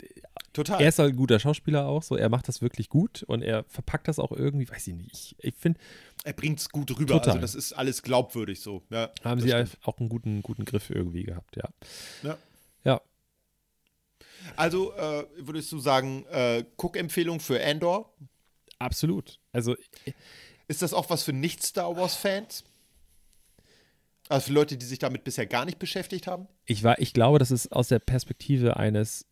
Total. er ist halt ein guter Schauspieler auch, so er macht das wirklich gut und er verpackt das auch irgendwie, weiß ich nicht. Ich, ich finde, er bringt es gut rüber. Total. Also das ist alles glaubwürdig so. Ja, haben sie stimmt. auch einen guten, guten Griff irgendwie gehabt, ja. Ja. Ja, Also äh, würdest du sagen, äh, Guckempfehlung für Andor? absolut. Also Ist das auch was für Nicht-Star Wars-Fans? Also für Leute, die sich damit bisher gar nicht beschäftigt haben? ich war, ich glaube, das ist aus der Perspektive eines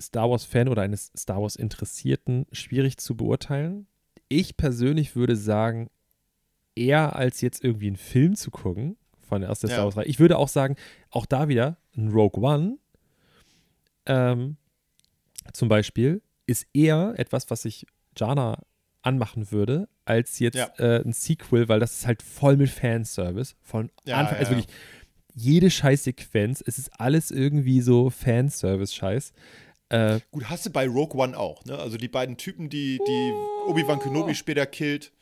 Star Wars-Fan oder eines Star Wars-Interessierten schwierig zu beurteilen. Ich persönlich würde sagen, eher als jetzt irgendwie einen Film zu gucken von aus der Ja. Star Wars-Reihe. Ich würde auch sagen, auch da wieder ein Rogue One ähm, zum Beispiel ist eher etwas, was ich Jana anmachen würde, als jetzt Ja. äh, ein Sequel, weil das ist halt voll mit Fanservice. Von Ja, Anfang, also ja. wirklich jede Scheißsequenz, es ist alles irgendwie so Fanservice-Scheiß. Äh, Gut, hast du bei Rogue One auch, ne? Also die beiden Typen, die, die Obi-Wan Kenobi später killt.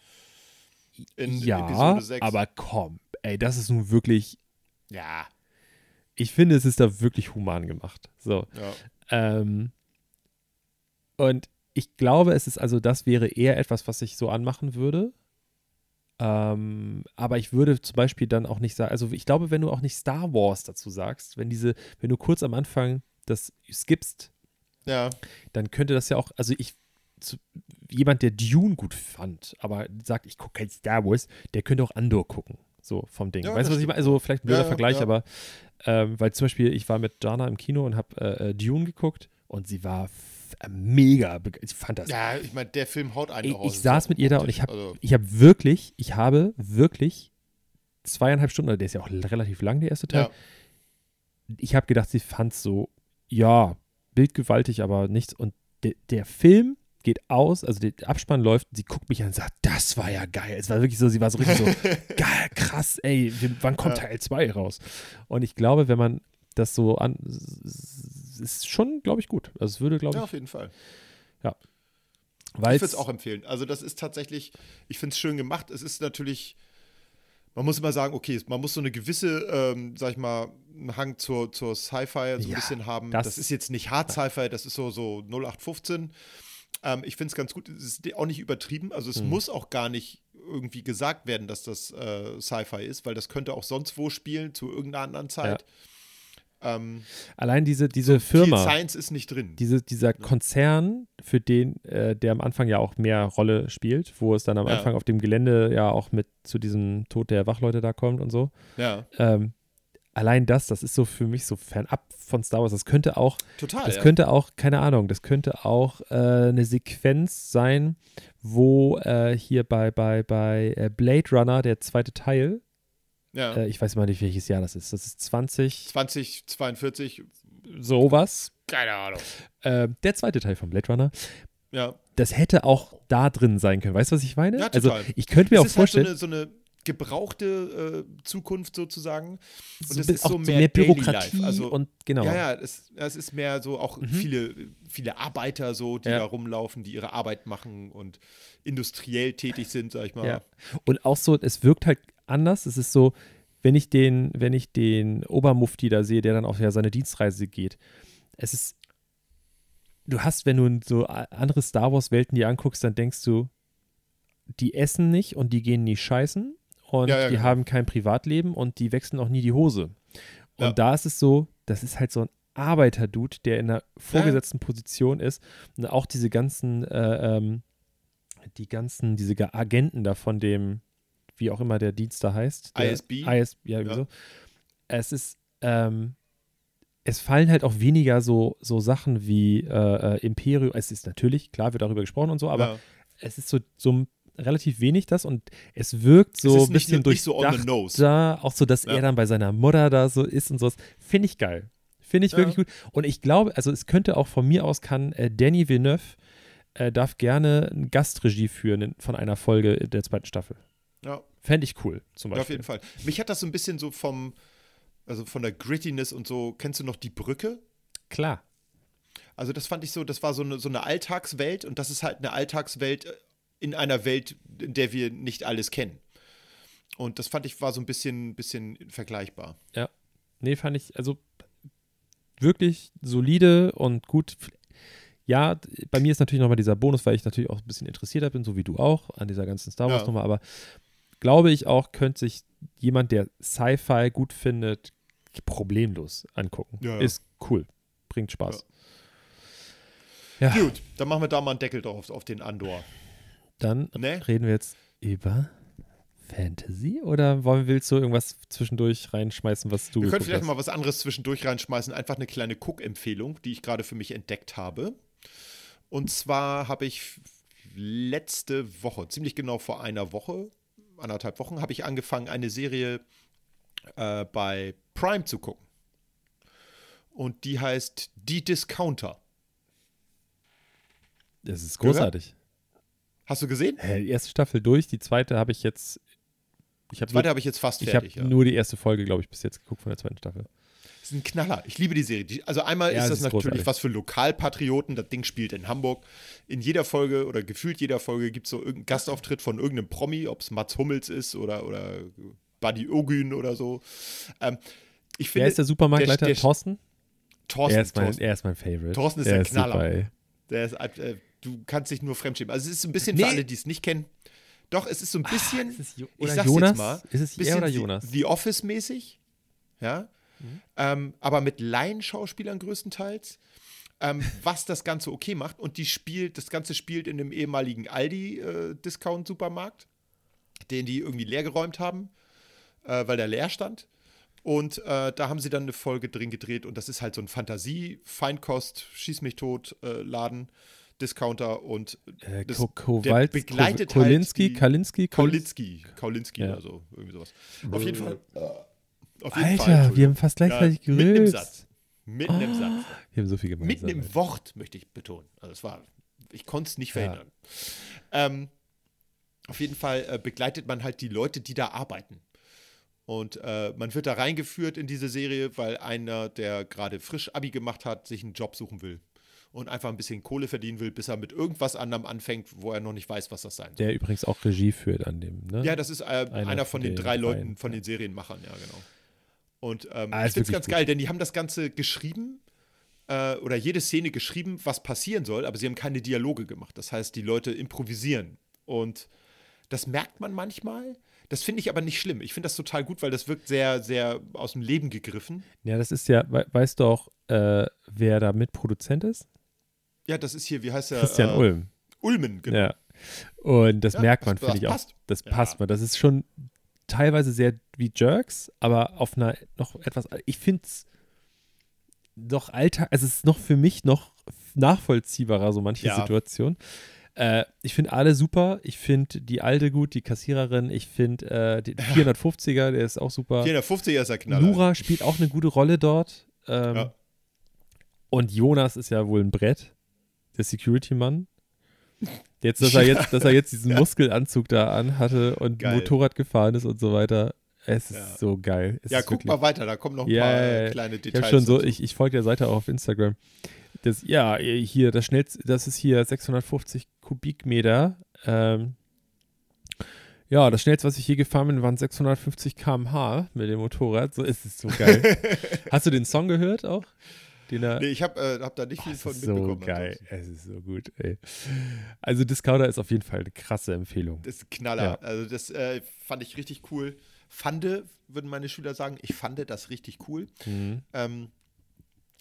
In ja, Episode 6. aber komm, ey, das ist nun wirklich, Ja, ich finde, es ist da wirklich human gemacht. So. ja. Ähm, und ich glaube, es ist also, das wäre eher etwas, was ich so anmachen würde. Ähm, aber ich würde zum Beispiel dann auch nicht sagen, also ich glaube, wenn du auch nicht Star Wars dazu sagst, wenn diese, wenn du kurz am Anfang das skippst, Ja, dann könnte das ja auch, also ich, zu, jemand, der Dune gut fand, aber sagt, ich gucke kein Star Wars, der könnte auch Andor gucken, so vom Ding. Ja, weißt du, was ich meine? Also vielleicht ein blöder Ja, Vergleich, aber ähm, weil zum Beispiel, ich war mit Jana im Kino und habe äh, äh, Dune geguckt und sie war mega, ich fand das. ja ich meine, der Film haut einen ich ich saß mit ihr da und ich habe also, ich habe wirklich, ich habe wirklich zweieinhalb Stunden, oder der ist ja auch relativ lang, der erste Teil, ja, ich habe gedacht, sie fand es so, ja, bildgewaltig, aber nichts. Und de, der Film geht aus, also der Abspann läuft, sie guckt mich an und sagt, das war ja geil. Es war wirklich so, sie war so richtig so, (laughs) geil, krass, ey, wann kommt Ja. Teil 2 raus? Und ich glaube, wenn man das so an, ist schon, glaube ich, gut. Also es würde, glaube ja, ich, auf jeden Fall. weil Ich würde es auch empfehlen. Also das ist tatsächlich, ich finde es schön gemacht. Es ist natürlich, man muss immer sagen, okay, man muss so eine gewisse, ähm, sag ich mal, einen Hang zur, zur Sci-Fi so ein Ja, bisschen haben. das- Das, ist jetzt nicht Hard Sci-Fi, das ist so, so 0815. Ähm, ich finde es ganz gut. Es ist auch nicht übertrieben. Also Hm. es muss auch gar nicht irgendwie gesagt werden, dass das äh, Sci-Fi ist, weil das könnte auch sonst wo spielen, zu irgendeiner anderen Zeit. Ähm, allein diese, diese Viel Firma. Science ist nicht drin. diese, dieser Konzern, für den, äh, der am Anfang ja auch mehr Rolle spielt, wo es dann am Ja. Anfang auf dem Gelände ja auch mit zu diesem Tod der Wachleute da kommt und so. ja, Ähm, allein das, das ist so für mich so fernab von Star Wars. Das könnte auch, total. das ja. könnte auch, keine Ahnung, das könnte auch äh, eine Sequenz sein, wo äh, hier bei, bei, bei äh, Blade Runner, der zweite Teil, ja. äh, ich weiß mal nicht, welches Jahr das ist. Das ist 20, 2042, sowas. keine Ahnung. Äh, der zweite Teil von Blade Runner. Ja. das hätte auch da drin sein können. Weißt du, was ich meine? Ja, also total. ich könnte mir es auch ist vorstellen, halt so eine, so eine gebrauchte äh, Zukunft sozusagen. Und So es bi- ist auch so mehr, mehr Bürokratie. Also, und genau. Ja, ja, es, es ist mehr so auch viele, viele Arbeiter so, die Ja. da rumlaufen, die ihre Arbeit machen und industriell tätig sind, sag ich mal. Ja. Und auch so, es wirkt halt anders. Es ist so, wenn ich den, wenn ich den Obermufti da sehe, der dann auf ja seine Dienstreise geht, es ist, du hast, wenn du so andere Star Wars-Welten dir anguckst, dann denkst du, die essen nicht und die gehen nie scheißen und Ja, ja, die genau. haben kein Privatleben und die wechseln auch nie die Hose. Und Ja. da ist es so, das ist halt so ein Arbeiterdude, der in einer vorgesetzten Position ist und auch diese ganzen, äh, ähm, die ganzen, diese Agenten da von dem, wie auch immer der Dienst da heißt. ISB? IS, ja, Ja. so. Es ist, ähm, es fallen halt auch weniger so, so Sachen wie äh, äh, Imperium. Es ist natürlich, klar, wird darüber gesprochen und so, aber Ja. es ist so, so relativ wenig das und es wirkt so es ein bisschen nicht so da, auch so, dass Ja. er dann bei seiner Mutter da so ist und sowas. Finde ich geil. Finde ich Ja. wirklich gut. Und ich glaube, also es könnte auch von mir aus kann äh, Danny Villeneuve äh, darf gerne eine Gastregie führen in, von einer Folge der zweiten Staffel. Ja. Fände ich cool, zum Ja, Beispiel. auf jeden Fall. Mich hat das so ein bisschen so vom, also von der Grittiness und so, kennst du noch die Brücke? Klar. Also das fand ich so, das war so eine, so eine Alltagswelt und das ist halt eine Alltagswelt äh, in einer Welt, in der wir nicht alles kennen. Und das fand ich war so ein bisschen, bisschen vergleichbar. Nee, fand ich, also wirklich solide und gut. Ja, bei mir ist natürlich nochmal dieser Bonus, weil ich natürlich auch ein bisschen interessierter bin, so wie du auch, an dieser ganzen Star Wars Ja. Nummer. Aber glaube ich auch, könnte sich jemand, der Sci-Fi gut findet, problemlos angucken. Ja, ja. Ist cool. Bringt Spaß. Ja, Gut, dann machen wir da mal einen Deckel drauf auf den Andor. dann Ne? reden wir jetzt über Fantasy oder wollen, willst du irgendwas zwischendurch reinschmeißen, was du Wir können vielleicht hast? mal was anderes zwischendurch reinschmeißen. Einfach eine kleine Cook-Empfehlung, die ich gerade für mich entdeckt habe. Und zwar habe ich letzte Woche, ziemlich genau vor einer Woche, anderthalb Wochen, habe ich angefangen, eine Serie äh, bei Prime zu gucken. Und die heißt Die Discounter. Das ist Gehört? großartig. Hast du gesehen? Hä, die erste Staffel durch, die zweite habe ich jetzt. Ich habe Zweite habe ich jetzt fast ich hab fertig. ja. nur die erste Folge, glaube ich, bis jetzt geguckt von der zweiten Staffel. Ist ein Knaller. Ich liebe die Serie. Die, also einmal Ja, ist das ist natürlich großartig. was für Lokalpatrioten. Das Ding spielt in Hamburg. In jeder Folge oder gefühlt jeder Folge gibt es so irgendeinen Gastauftritt von irgendeinem Promi, ob es Mats Hummels ist oder, oder Buddy Ogün oder so. Ähm, ich finde, Wer ist der Supermarktleiter? der- der- Thorsten? Thorsten, er, ist mein, Thorsten, er ist mein Favorite. Thorsten ist er der ist Knaller. super, der ist, äh, du kannst dich nur fremdschämen. Also es ist ein bisschen Nee. für alle, die es nicht kennen. Doch, es ist so ein bisschen, ist es Jo- ich sag's Jonas? jetzt mal, Ist es er bisschen oder The- Jonas? The Office-mäßig. Ja. Mhm. Ähm, aber mit Laienschauspielern größtenteils. Ähm, (laughs) was das Ganze okay macht. Und die spielt, das Ganze spielt in einem ehemaligen Aldi-Discount-Supermarkt, den die irgendwie leergeräumt haben, äh, weil der leer stand. Und äh, da haben sie dann eine Folge drin gedreht und das ist halt so ein Fantasie-Feinkost, Schieß mich tot äh, Laden, Discounter und Äh, das- Ko- der Kowalz, begleitet Ko- Kolinski, halt die- Kalinski, Kaulinski, Kaulinski Ja. oder so, irgendwie sowas. Auf jeden Fall. Auf jeden Alter, Fall, wir haben fast gleichzeitig ja, Mitten im gerülpst. Satz. Mitten im Satz. Wir haben so viel gemeinsam. Mitten im Wort, möchte ich betonen. Also es war, ich konnte es nicht Ja. verhindern. Ähm, auf jeden Fall äh, begleitet man halt die Leute, die da arbeiten. Und äh, man wird da reingeführt in diese Serie, weil einer, der gerade frisch Abi gemacht hat, sich einen Job suchen will. Und einfach ein bisschen Kohle verdienen will, bis er mit irgendwas anderem anfängt, wo er noch nicht weiß, was das sein soll. Der übrigens auch Regie führt an dem, ne? Ja, das ist äh, einer, von von den den drei Leuten, von ja. den Serienmachern, ja, genau. Und ähm, Ah, ich finde es ganz gut. geil, denn die haben das Ganze geschrieben äh, oder jede Szene geschrieben, was passieren soll, aber sie haben keine Dialoge gemacht. Das heißt, die Leute improvisieren. Und das merkt man manchmal. Das finde ich aber nicht schlimm. Ich finde das total gut, weil das wirkt sehr, sehr aus dem Leben gegriffen. Ja, das ist ja, we weißt du auch, äh, wer da Mitproduzent ist? Ja, das ist hier, wie heißt der? Christian äh, Ulm. Ulmen, genau. Ja. Und das Ja, merkt man, finde ich auch. passt. Das Ja. passt mal. Das ist schon teilweise sehr wie Jerks, aber auf einer noch etwas. Ich finde es doch Alltag, also es ist noch für mich noch nachvollziehbarer, so manche Ja. Situationen. Äh, ich finde alle super. Ich finde die alte gut, die Kassiererin. Ich finde äh, (laughs) den 450er, der ist auch super. 450er ist der Knaller. Nura spielt auch eine gute Rolle dort. Ähm, Ja. Und Jonas ist ja wohl ein Brett, der Security-Mann. (laughs) Jetzt, dass er jetzt, dass er jetzt diesen Muskelanzug da anhatte und Geil. Motorrad gefahren ist und so weiter. Es ist Ja. so geil. Es ja, guck wirklich- mal weiter, da kommen noch ein Ja, paar äh, kleine Ich Details. habe schon so, ich, ich folge der Seite auch auf Instagram. Das, ja, hier, das schnellste, das ist hier 650 Kubikmeter. Ähm, ja, das schnellste, was ich je gefahren bin, waren 650 km/h mit dem Motorrad. So ist es so geil. (laughs) Hast du den Song gehört auch? Den er, Nee, ich habe äh, hab da nicht viel Oh, es von ist so mitbekommen. geil. Es ist so gut, ey. Also Discounter ist auf jeden Fall eine krasse Empfehlung. Das ist ein Knaller. Ja. Also das äh, fand ich richtig cool. Fande, würden meine Schüler sagen, ich fand das richtig cool. Mhm. Ähm,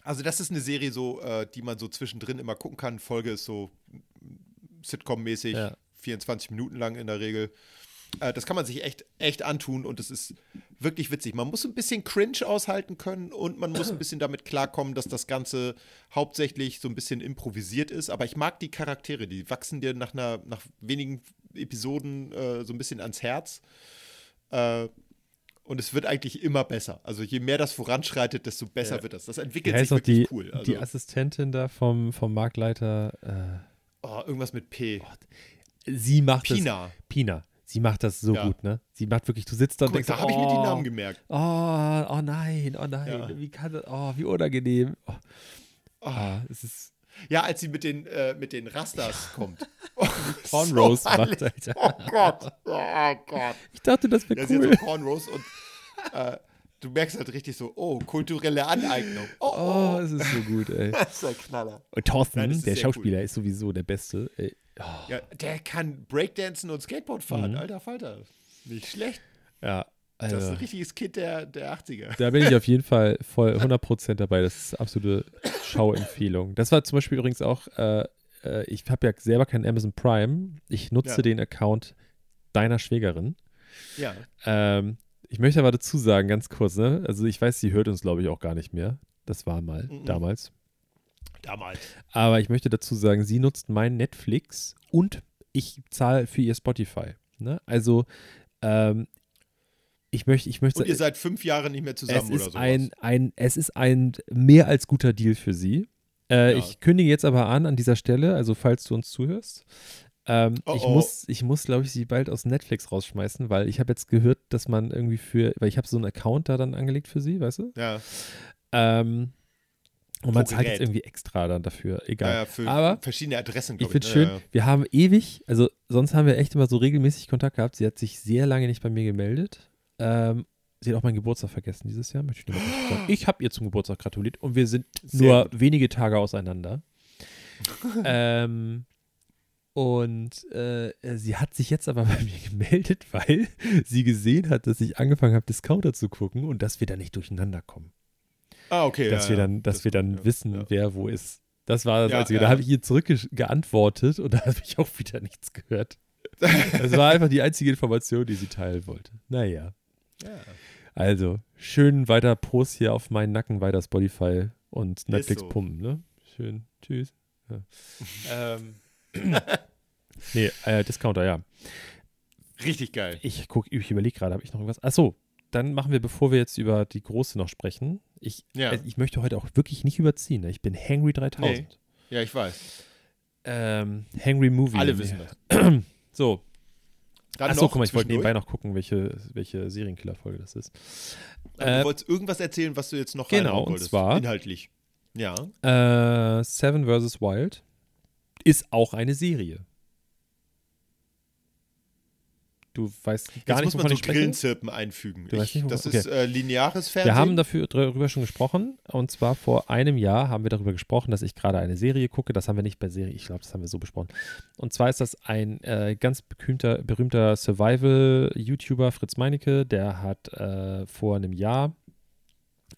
also das ist eine Serie so, äh, die man so zwischendrin immer gucken kann. Folge ist so Sitcom-mäßig, Ja. 24 Minuten lang in der Regel. Äh, das kann man sich echt, echt antun und es ist wirklich witzig. Man muss ein bisschen Cringe aushalten können und man muss ein bisschen damit klarkommen, dass das Ganze hauptsächlich so ein bisschen improvisiert ist. Aber ich mag die Charaktere, die wachsen dir nach, einer, nach wenigen Episoden äh, so ein bisschen ans Herz. Äh, und es wird eigentlich immer besser. Also je mehr das voranschreitet, desto besser Ja. wird das. Das entwickelt heißt sich noch die, wirklich cool. Also, die Assistentin da vom, vom Marktleiter? oh, irgendwas mit P. Äh, sie macht das. Pina. Pina. Sie macht das so Ja. gut, ne? Sie macht wirklich, du sitzt da und Guck denkst, da habe ich mir die oh, Namen gemerkt. Oh, oh nein, oh nein, Ja. wie kann das, oh, wie unangenehm. Oh, ah, es ist Ja, als sie mit den, äh, mit den Rastas kommt. (laughs) Oh, (laughs) Cornrows so macht, Alter. Oh Gott. Oh Gott. Ich dachte, das wäre Ja, sie cool. hat so Cornrows und äh, du merkst halt richtig so, oh, kulturelle Aneignung. Oh, Oh, oh. es ist so gut, ey. (laughs) Das ist ein Knaller. Und Thorsten, Nein, das der Schauspieler, ist sowieso der Beste. Ey. Oh, Ja, der kann Breakdancen und Skateboard fahren, Mhm. alter Falter. Nicht schlecht. ja, Das ist also, ein richtiges Kind der, der 80er. da bin ich auf jeden Fall voll 100% dabei. Das ist absolute Schauempfehlung. Das war zum Beispiel übrigens auch, äh, äh, ich habe ja selber keinen Amazon Prime. Ich nutze Ja. den Account deiner Schwägerin. Ja. Ähm, ich möchte aber dazu sagen, ganz kurz, ne? Also ich weiß, sie hört uns, glaube ich, auch gar nicht mehr. Das war mal Mhm. damals. Damals. Aber ich möchte dazu sagen, sie nutzt mein Netflix und ich zahle für ihr Spotify. Ne? Also ähm, ich möchte, ich möchte Und ihr seid fünf Jahre nicht mehr zusammen es oder ist sowas. ein, ein, es ist ein mehr als guter Deal für sie. Äh, Ja. Ich kündige jetzt aber an an dieser Stelle, also falls du uns zuhörst. Ähm, Oh, ich, oh. muss, ich muss, glaube ich, sie bald aus Netflix rausschmeißen, weil ich habe jetzt gehört, dass man irgendwie für, weil ich habe so einen Account da dann angelegt für sie, weißt du? ja. Ähm, und man zahlt jetzt irgendwie extra dann dafür, egal. Ja, ja, für Aber verschiedene Adressen, Ich finde schön, ne? Ja, ja. wir haben ewig, also sonst haben wir echt immer so regelmäßig Kontakt gehabt. Sie hat sich sehr lange nicht bei mir gemeldet. Ähm, sie hat auch meinen Geburtstag vergessen dieses Jahr, möchte ich nur mal kurz sagen. (gasps) Ich habe ihr zum Geburtstag gratuliert und wir sind Sehr nur gut. wenige Tage auseinander. (laughs) ähm, und äh, sie hat sich jetzt aber (laughs) bei mir gemeldet, weil sie gesehen hat, dass ich angefangen habe, Discounter zu gucken und dass wir da nicht durcheinander kommen. Ah, okay. dass ja, wir dann, dass Das wir dann gut, wissen, Ja. wer wo ist. Das war das Ja, Einzige. Da habe ich ihr zurückgeantwortet und da habe ich auch wieder nichts gehört. (laughs) Das war einfach die einzige Information, die sie teilen wollte. Naja. Ja. Also, schön weiter Prost hier auf meinen Nacken, weiter Spotify und Netflix so. pumpen, ne? Schön. Tschüss. Ja. (laughs) ähm. (coughs) nee, äh, Discounter, ja. Richtig geil. Ich guck, ich überlege gerade, habe ich noch irgendwas? Achso, dann machen wir, bevor wir jetzt über die große noch sprechen. Ich, Ja. äh, ich möchte heute auch wirklich nicht überziehen. Ne? Ich bin Hangry 3000. Ja, ich weiß. Ähm, Hangry Movie. Alle wissen das. (clears throat) So, Achso, guck mal, ich wollte nebenbei noch gucken, welche, welche Serienkiller-Folge das ist. Aber Äh, du wolltest irgendwas erzählen, was du jetzt noch genau, und wolltest. zwar- Inhaltlich. Ja. Äh, Seven vs. Wild ist auch eine Serie. Du weißt gar Jetzt nicht, muss man so? Grillenzirpen einfügen. Ich, nicht, das wovon- ist äh, lineares Fernsehen. Wir haben dafür darüber schon gesprochen. Und zwar vor einem Jahr haben wir darüber gesprochen, dass ich gerade eine Serie gucke. Das haben wir nicht bei Serie, ich glaube, das haben wir so besprochen. Und zwar ist das ein äh, ganz berühmter, berühmter Survival-YouTuber, Fritz Meinecke. Der hat äh, vor einem Jahr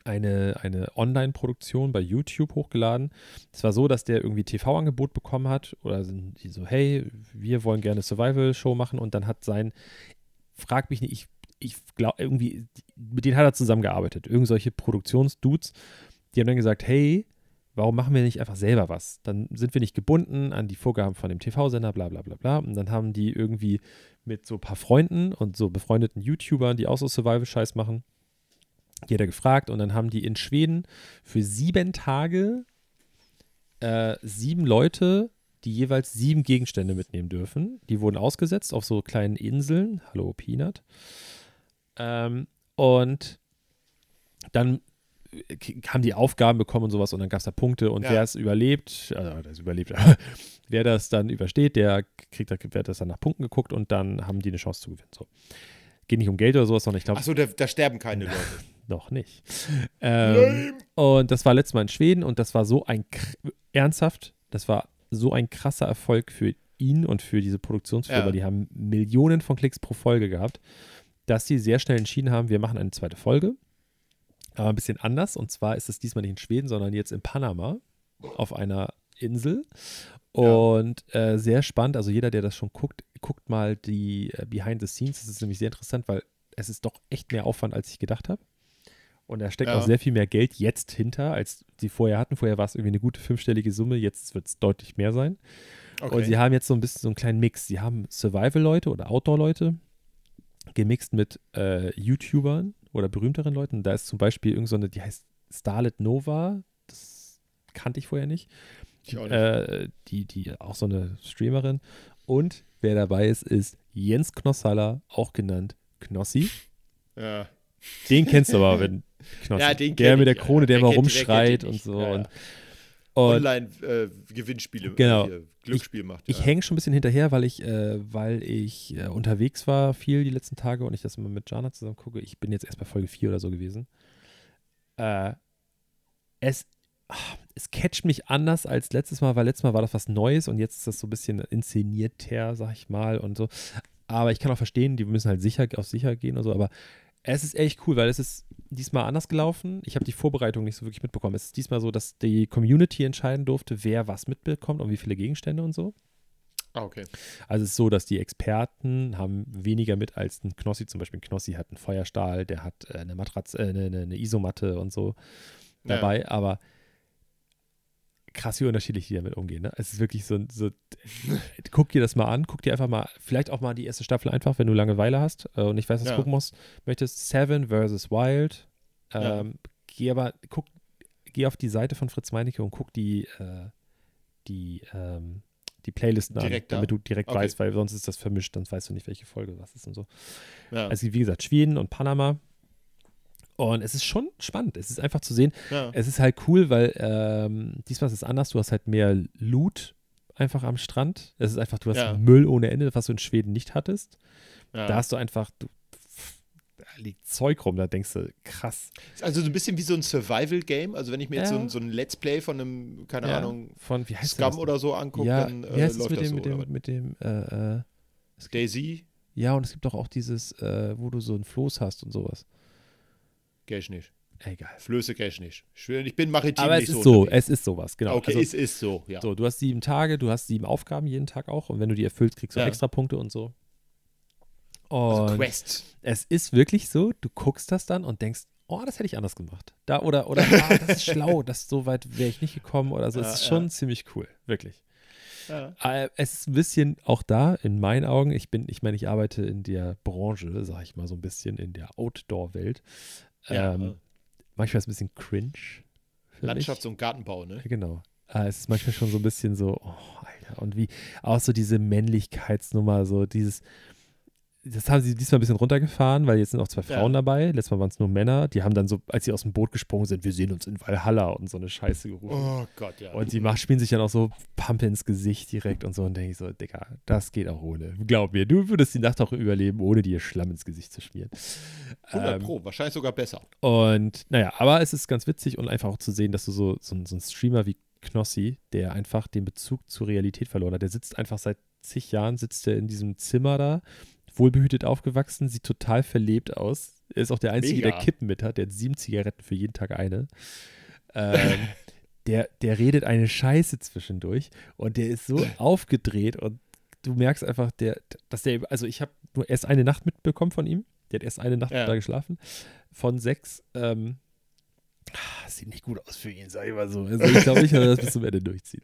eine, eine Online-Produktion bei YouTube hochgeladen. Es war so, dass der irgendwie TV-Angebot bekommen hat oder sind die so, hey, wir wollen gerne Survival-Show machen und dann hat sein, frag mich nicht, ich, ich glaube irgendwie, mit denen hat er zusammengearbeitet, irgend solche Produktionsdudes, die haben dann gesagt, hey, warum machen wir nicht einfach selber was? Dann sind wir nicht gebunden an die Vorgaben von dem TV-Sender, bla bla bla bla. Und dann haben die irgendwie mit so ein paar Freunden und so befreundeten YouTubern, die auch so Survival-Scheiß machen, jeder gefragt und dann haben die in Schweden für sieben Tage äh, sieben Leute, die jeweils sieben Gegenstände mitnehmen dürfen. Die wurden ausgesetzt auf so kleinen Inseln. Hallo, Peanut. Ähm, und dann äh, haben die Aufgaben bekommen und sowas und dann gab es da Punkte und Ja. wer es überlebt, also das überlebt, (laughs) wer das dann übersteht, der kriegt, da wird das dann nach Punkten geguckt und dann haben die eine Chance zu gewinnen. So. Geht nicht um Geld oder sowas, sondern ich glaube, Achso, da, da sterben keine (laughs) Leute. Noch nicht. Ähm, und das war letztes Mal in Schweden und das war so ein, ernsthaft, das war so ein krasser Erfolg für ihn und für diese Produktionsfirma. Ja. Die haben Millionen von Klicks pro Folge gehabt, dass sie sehr schnell entschieden haben, wir machen eine zweite Folge. Aber ein bisschen anders. Und zwar ist es diesmal nicht in Schweden, sondern jetzt in Panama auf einer Insel. Ja. Und äh, sehr spannend. Also jeder, der das schon guckt, guckt mal die äh, Behind the Scenes. Das ist nämlich sehr interessant, weil es ist doch echt mehr Aufwand, als ich gedacht habe. Und da steckt Ja. auch sehr viel mehr Geld jetzt hinter, als sie vorher hatten. Vorher war es irgendwie eine gute fünfstellige Summe, jetzt wird es deutlich mehr sein. Und sie haben jetzt so ein bisschen so einen kleinen Mix. Sie haben Survival-Leute oder Outdoor-Leute gemixt mit äh, YouTubern oder berühmteren Leuten. Da ist zum Beispiel irgend so die heißt Starlet Nova. Das kannte ich vorher nicht. Ich auch nicht. Äh, die, die auch so eine Streamerin. Und wer dabei ist, ist Jens Knossalla, auch genannt Knossi. ja. Den kennst du aber, wenn Knossi. Ja, den der mit der ich, Krone, der Wer immer rumschreit und so. Ja, ja. Und, Online-Gewinnspiele, Genau. hier, Glücksspiel macht. Ich ja. hänge schon ein bisschen hinterher, weil ich, äh, weil ich äh, unterwegs war viel die letzten Tage und ich das immer mit Jana zusammen gucke. Ich bin jetzt erst bei Folge 4 oder so gewesen. Äh, es, ah, es catcht mich anders als letztes Mal, weil letztes Mal war das was Neues und jetzt ist das so ein bisschen inszenierter, sag ich mal, und so. Aber ich kann auch verstehen, die müssen halt sicher auf sicher gehen und so, aber es ist echt cool, weil es ist diesmal anders gelaufen. Ich habe die Vorbereitung nicht so wirklich mitbekommen. Es ist diesmal so, dass die Community entscheiden durfte, wer was mitbekommt und wie viele Gegenstände und so. Ah, okay. Also es ist so, dass die Experten haben weniger mit als ein Knossi. Zum Beispiel ein Knossi hat einen Feuerstahl, der hat äh, eine Matratze, äh, eine, eine, Isomatte und so Ja. dabei. Aber krass, wie unterschiedlich die damit umgehen. Ne? Es ist wirklich so, so guck dir das mal an, guck dir einfach mal, vielleicht auch mal die erste Staffel einfach, wenn du Langeweile hast äh, und nicht weißt, was Ja. du gucken musst, möchtest. Seven versus Wild. Ja. Ähm, Geh aber, guck, geh auf die Seite von Fritz Meinecke und guck die, äh, die, ähm, die Playlisten Direkt an, damit du direkt Okay. weißt, weil sonst ist das vermischt, dann weißt du nicht, welche Folge was ist und so. Ja. Also wie gesagt, Schweden und Panama. Und es ist schon spannend. Es ist einfach zu sehen, ja. es ist halt cool, weil ähm, diesmal ist es anders. Du hast halt mehr Loot einfach am Strand. Es ist einfach, du hast Ja. Müll ohne Ende, was du in Schweden nicht hattest. ja. Da hast du einfach, du, da liegt Zeug rum, da denkst du, krass. also so ein bisschen wie so ein Survival-Game. Also wenn ich mir jetzt so, ein, so ein Let's Play von einem, keine Ahnung, von, wie heißt Scum das? oder so angucke, dann wie äh, heißt es läuft mit das dem, so. mit dem, mit dem, äh, äh? Daisy? ja, und es gibt doch auch dieses, äh, wo du so ein Floß hast und sowas. Ich nicht. Egal. Flöße ich nicht. Ich, bin maritim Aber es ist so. unterwegs. es ist sowas, genau. okay, Also, es ist so, ja. So, du hast sieben Tage, du hast sieben Aufgaben jeden Tag auch und wenn du die erfüllst, kriegst du Ja. extra Punkte und so. Und also Quest. es ist wirklich so, du guckst das dann und denkst, oh, das hätte ich anders gemacht. Da oder oder (laughs) ah, das ist schlau, das so weit wäre ich nicht gekommen oder so. Ja, es ist ja. schon ziemlich cool, wirklich. Ja. Äh, es ist ein bisschen auch da in meinen Augen. Ich bin, ich meine, ich arbeite in der Branche, sag ich mal so ein bisschen in der Outdoor-Welt. Ja, ähm, äh, manchmal ist es ein bisschen cringe. für mich. Landschafts- und Gartenbau, ne? Genau. Äh, es ist manchmal schon so ein bisschen so, oh, Alter, und wie auch so diese Männlichkeitsnummer, so dieses, das haben sie diesmal ein bisschen runtergefahren, weil jetzt sind auch zwei Ja. Frauen dabei. Letztes Mal waren es nur Männer. Die haben dann so, als sie aus dem Boot gesprungen sind, wir sehen uns in Valhalla und so eine Scheiße gerufen. Oh Gott, ja. Und sie mach, spielen sich dann auch so Pampe ins Gesicht direkt und so und denke ich so, Digga, das geht auch ohne. Glaub mir, du würdest die Nacht auch überleben, ohne dir Schlamm ins Gesicht zu schmieren. 100 Ähm, Pro, wahrscheinlich sogar besser. und naja, aber es ist ganz witzig und einfach auch zu sehen, dass du so, so, ein- so ein Streamer wie Knossi, der einfach den Bezug zur Realität verloren hat, der sitzt einfach seit zig Jahren, sitzt er in diesem Zimmer da, wohlbehütet aufgewachsen, sieht total verlebt aus. Er ist auch der Einzige, Mega. der Kippen mit hat, der hat sieben Zigaretten für jeden Tag eine. Ähm, (laughs) der, der redet eine Scheiße zwischendurch und der ist so aufgedreht und du merkst einfach, der, dass der, also ich habe nur erst eine Nacht mitbekommen von ihm. Der hat erst eine Nacht Ja. da geschlafen. Von sechs. Ähm, ah, sieht nicht gut aus für ihn, sag ich mal so. Also ich glaube nicht, dass er das bis zum Ende durchzieht.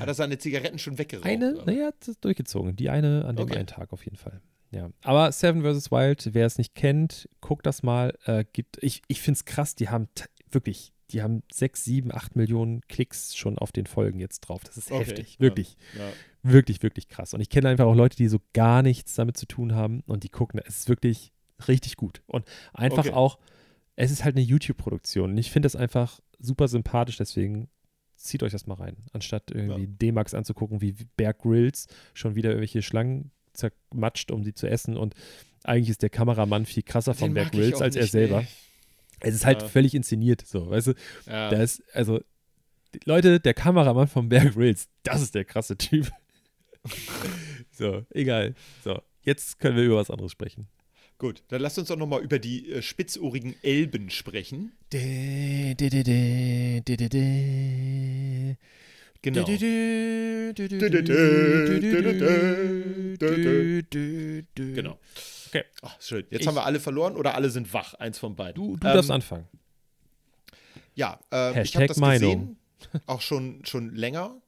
Hat er seine Zigaretten schon weggeraucht? Eine, naja, durchgezogen. Die eine an dem Okay. einen Tag auf jeden Fall. Ja. Aber Seven vs. Wild, wer es nicht kennt, guckt das mal. Äh, gibt, ich ich finde es krass, die haben wirklich die haben sechs, sieben, acht Millionen Klicks schon auf den Folgen jetzt drauf. Das ist Okay, heftig. ja. Wirklich, Ja. wirklich, wirklich krass. Und ich kenne einfach auch Leute, die so gar nichts damit zu tun haben und die gucken. Es ist wirklich richtig gut. Und einfach Okay. auch, es ist halt eine YouTube-Produktion. Und ich finde das einfach super sympathisch, deswegen zieht euch das mal rein. Anstatt irgendwie D-Max anzugucken, wie Bear Grylls schon wieder irgendwelche Schlangen zermatscht, um die zu essen. Und eigentlich ist der Kameramann viel krasser von Bear Grylls als er selber. nee. Es ist halt Ja. völlig inszeniert, so, weißt du? Ja. Da ist, also, Leute, der Kameramann von Bear Grylls, das ist der krasse Typ. (laughs) so, egal. So, jetzt können wir über was anderes sprechen. Gut, dann lasst uns doch nochmal über die äh, spitzohrigen Elben sprechen. Genau. Genau. Okay. Ach, schön. Jetzt Ich- haben wir alle verloren oder alle sind wach. Eins von beiden. Du, du Ähm, darfst anfangen. Ja, ähm, ich habe das Meinung. gesehen, auch schon, schon länger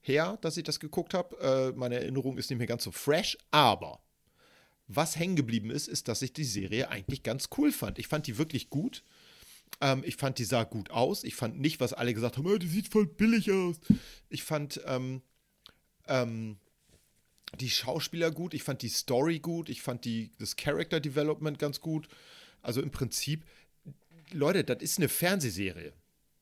her, dass ich das geguckt habe. Äh, meine Erinnerung ist nicht mehr ganz so fresh, aber was hängen geblieben ist, ist, dass ich die Serie eigentlich ganz cool fand. Ich fand die wirklich gut. Ähm, ich fand, die sah gut aus. Ich fand nicht, was alle gesagt haben, "Ah, die sieht voll billig aus. Ich fand ähm, ähm, die Schauspieler gut, ich fand die Story gut, ich fand die, das Character Development ganz gut. Also im Prinzip, Leute, das ist eine Fernsehserie.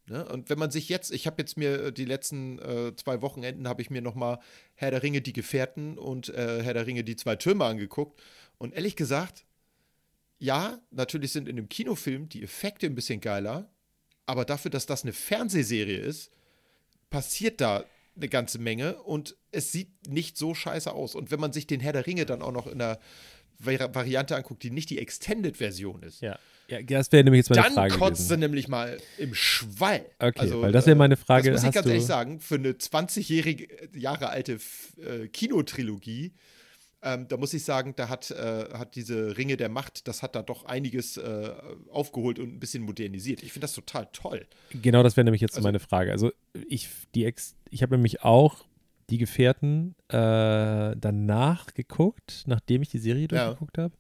Ne? Und wenn man sich jetzt, ich habe jetzt mir äh, die letzten äh, zwei Wochenenden, habe ich mir nochmal Herr der Ringe, die Gefährten und äh, Herr der Ringe, die zwei Türme angeguckt. Und ehrlich gesagt, ja, natürlich sind in dem Kinofilm die Effekte ein bisschen geiler, aber dafür, dass das eine Fernsehserie ist, passiert da eine ganze Menge und es sieht nicht so scheiße aus. Und wenn man sich den Herr der Ringe dann auch noch in einer Vari Variante anguckt, die nicht die Extended-Version ist, Ja. ja, das wäre nämlich jetzt meine dann Frage kotzt gewesen. sie nämlich mal im Schwall. Okay, weil das wäre meine Frage, Das muss ich ganz du- ehrlich sagen, für eine 20-jährige Jahre alte äh, Kinotrilogie, ähm, da muss ich sagen, da hat, äh, hat diese Ringe der Macht, das hat da doch einiges äh, aufgeholt und ein bisschen modernisiert. Ich finde das total toll. Genau, das wäre nämlich jetzt Also- meine Frage. Also ich, die Ex, ich habe nämlich auch die Gefährten äh, danach geguckt, nachdem ich die Serie Ja. durchgeguckt habe.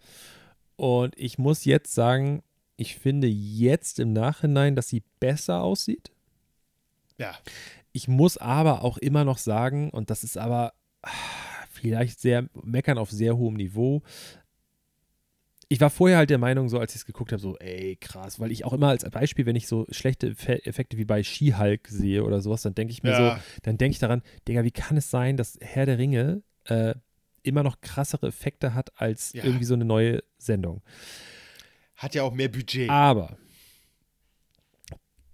Und ich muss jetzt sagen, ich finde jetzt im Nachhinein, dass sie besser aussieht. Ja. Ich muss aber auch immer noch sagen, und das ist aber vielleicht sehr meckern auf sehr hohem Niveau. Ich war vorher halt der Meinung, so als ich es geguckt habe, so, ey, krass, weil ich auch immer als Beispiel, wenn ich so schlechte Effe- Effekte wie bei She-Hulk sehe oder sowas, dann denke ich mir Ja. so, dann denke ich daran, Digga, wie kann es sein, dass Herr der Ringe äh, immer noch krassere Effekte hat als Ja. irgendwie so eine neue Sendung? Hat ja auch mehr Budget. Aber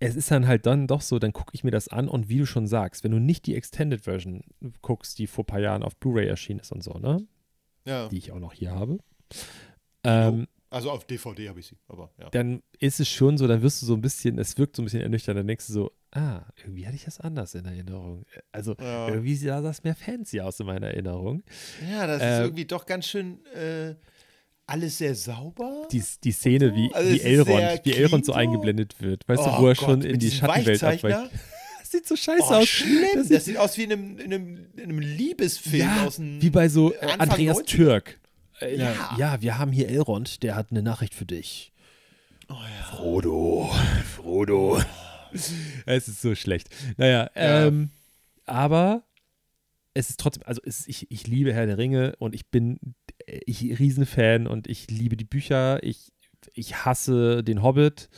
es ist dann halt dann doch so, dann gucke ich mir das an und wie du schon sagst, wenn du nicht die Extended Version guckst, die vor ein paar Jahren auf Blu-ray erschienen ist und so, ne? ja. Die ich auch noch hier habe. Ähm, Also auf DVD habe ich sie, aber ja. dann ist es schon so, dann wirst du so ein bisschen, es wirkt so ein bisschen ernüchternd, dann denkst du so, ah, irgendwie hatte ich das anders in Erinnerung. Also Ja. irgendwie sah das mehr fancy aus in meiner Erinnerung. Ja, das Ähm, ist irgendwie doch ganz schön äh, alles sehr sauber. Die, die Szene, wie, Also wie Elrond, wie Elrond so eingeblendet wird, weißt du, Oh wo er Gott, schon in die Schattenwelt abweicht. (laughs) Das sieht so scheiße Oh, aus. schlimm. Das Das, sieht aus wie in einem, in einem, in einem Liebesfilm ja, aus dem wie bei so äh, Anfang Andreas 90er. Türk. Äh, Ja. ja, wir haben hier Elrond, der hat eine Nachricht für dich. Oh ja. Frodo, Frodo. (laughs) es ist so schlecht. Naja, Ja. ähm, aber es ist trotzdem, also es, ich, ich liebe Herr der Ringe und ich bin ich Riesenfan und ich liebe die Bücher. Ich, ich hasse den Hobbit.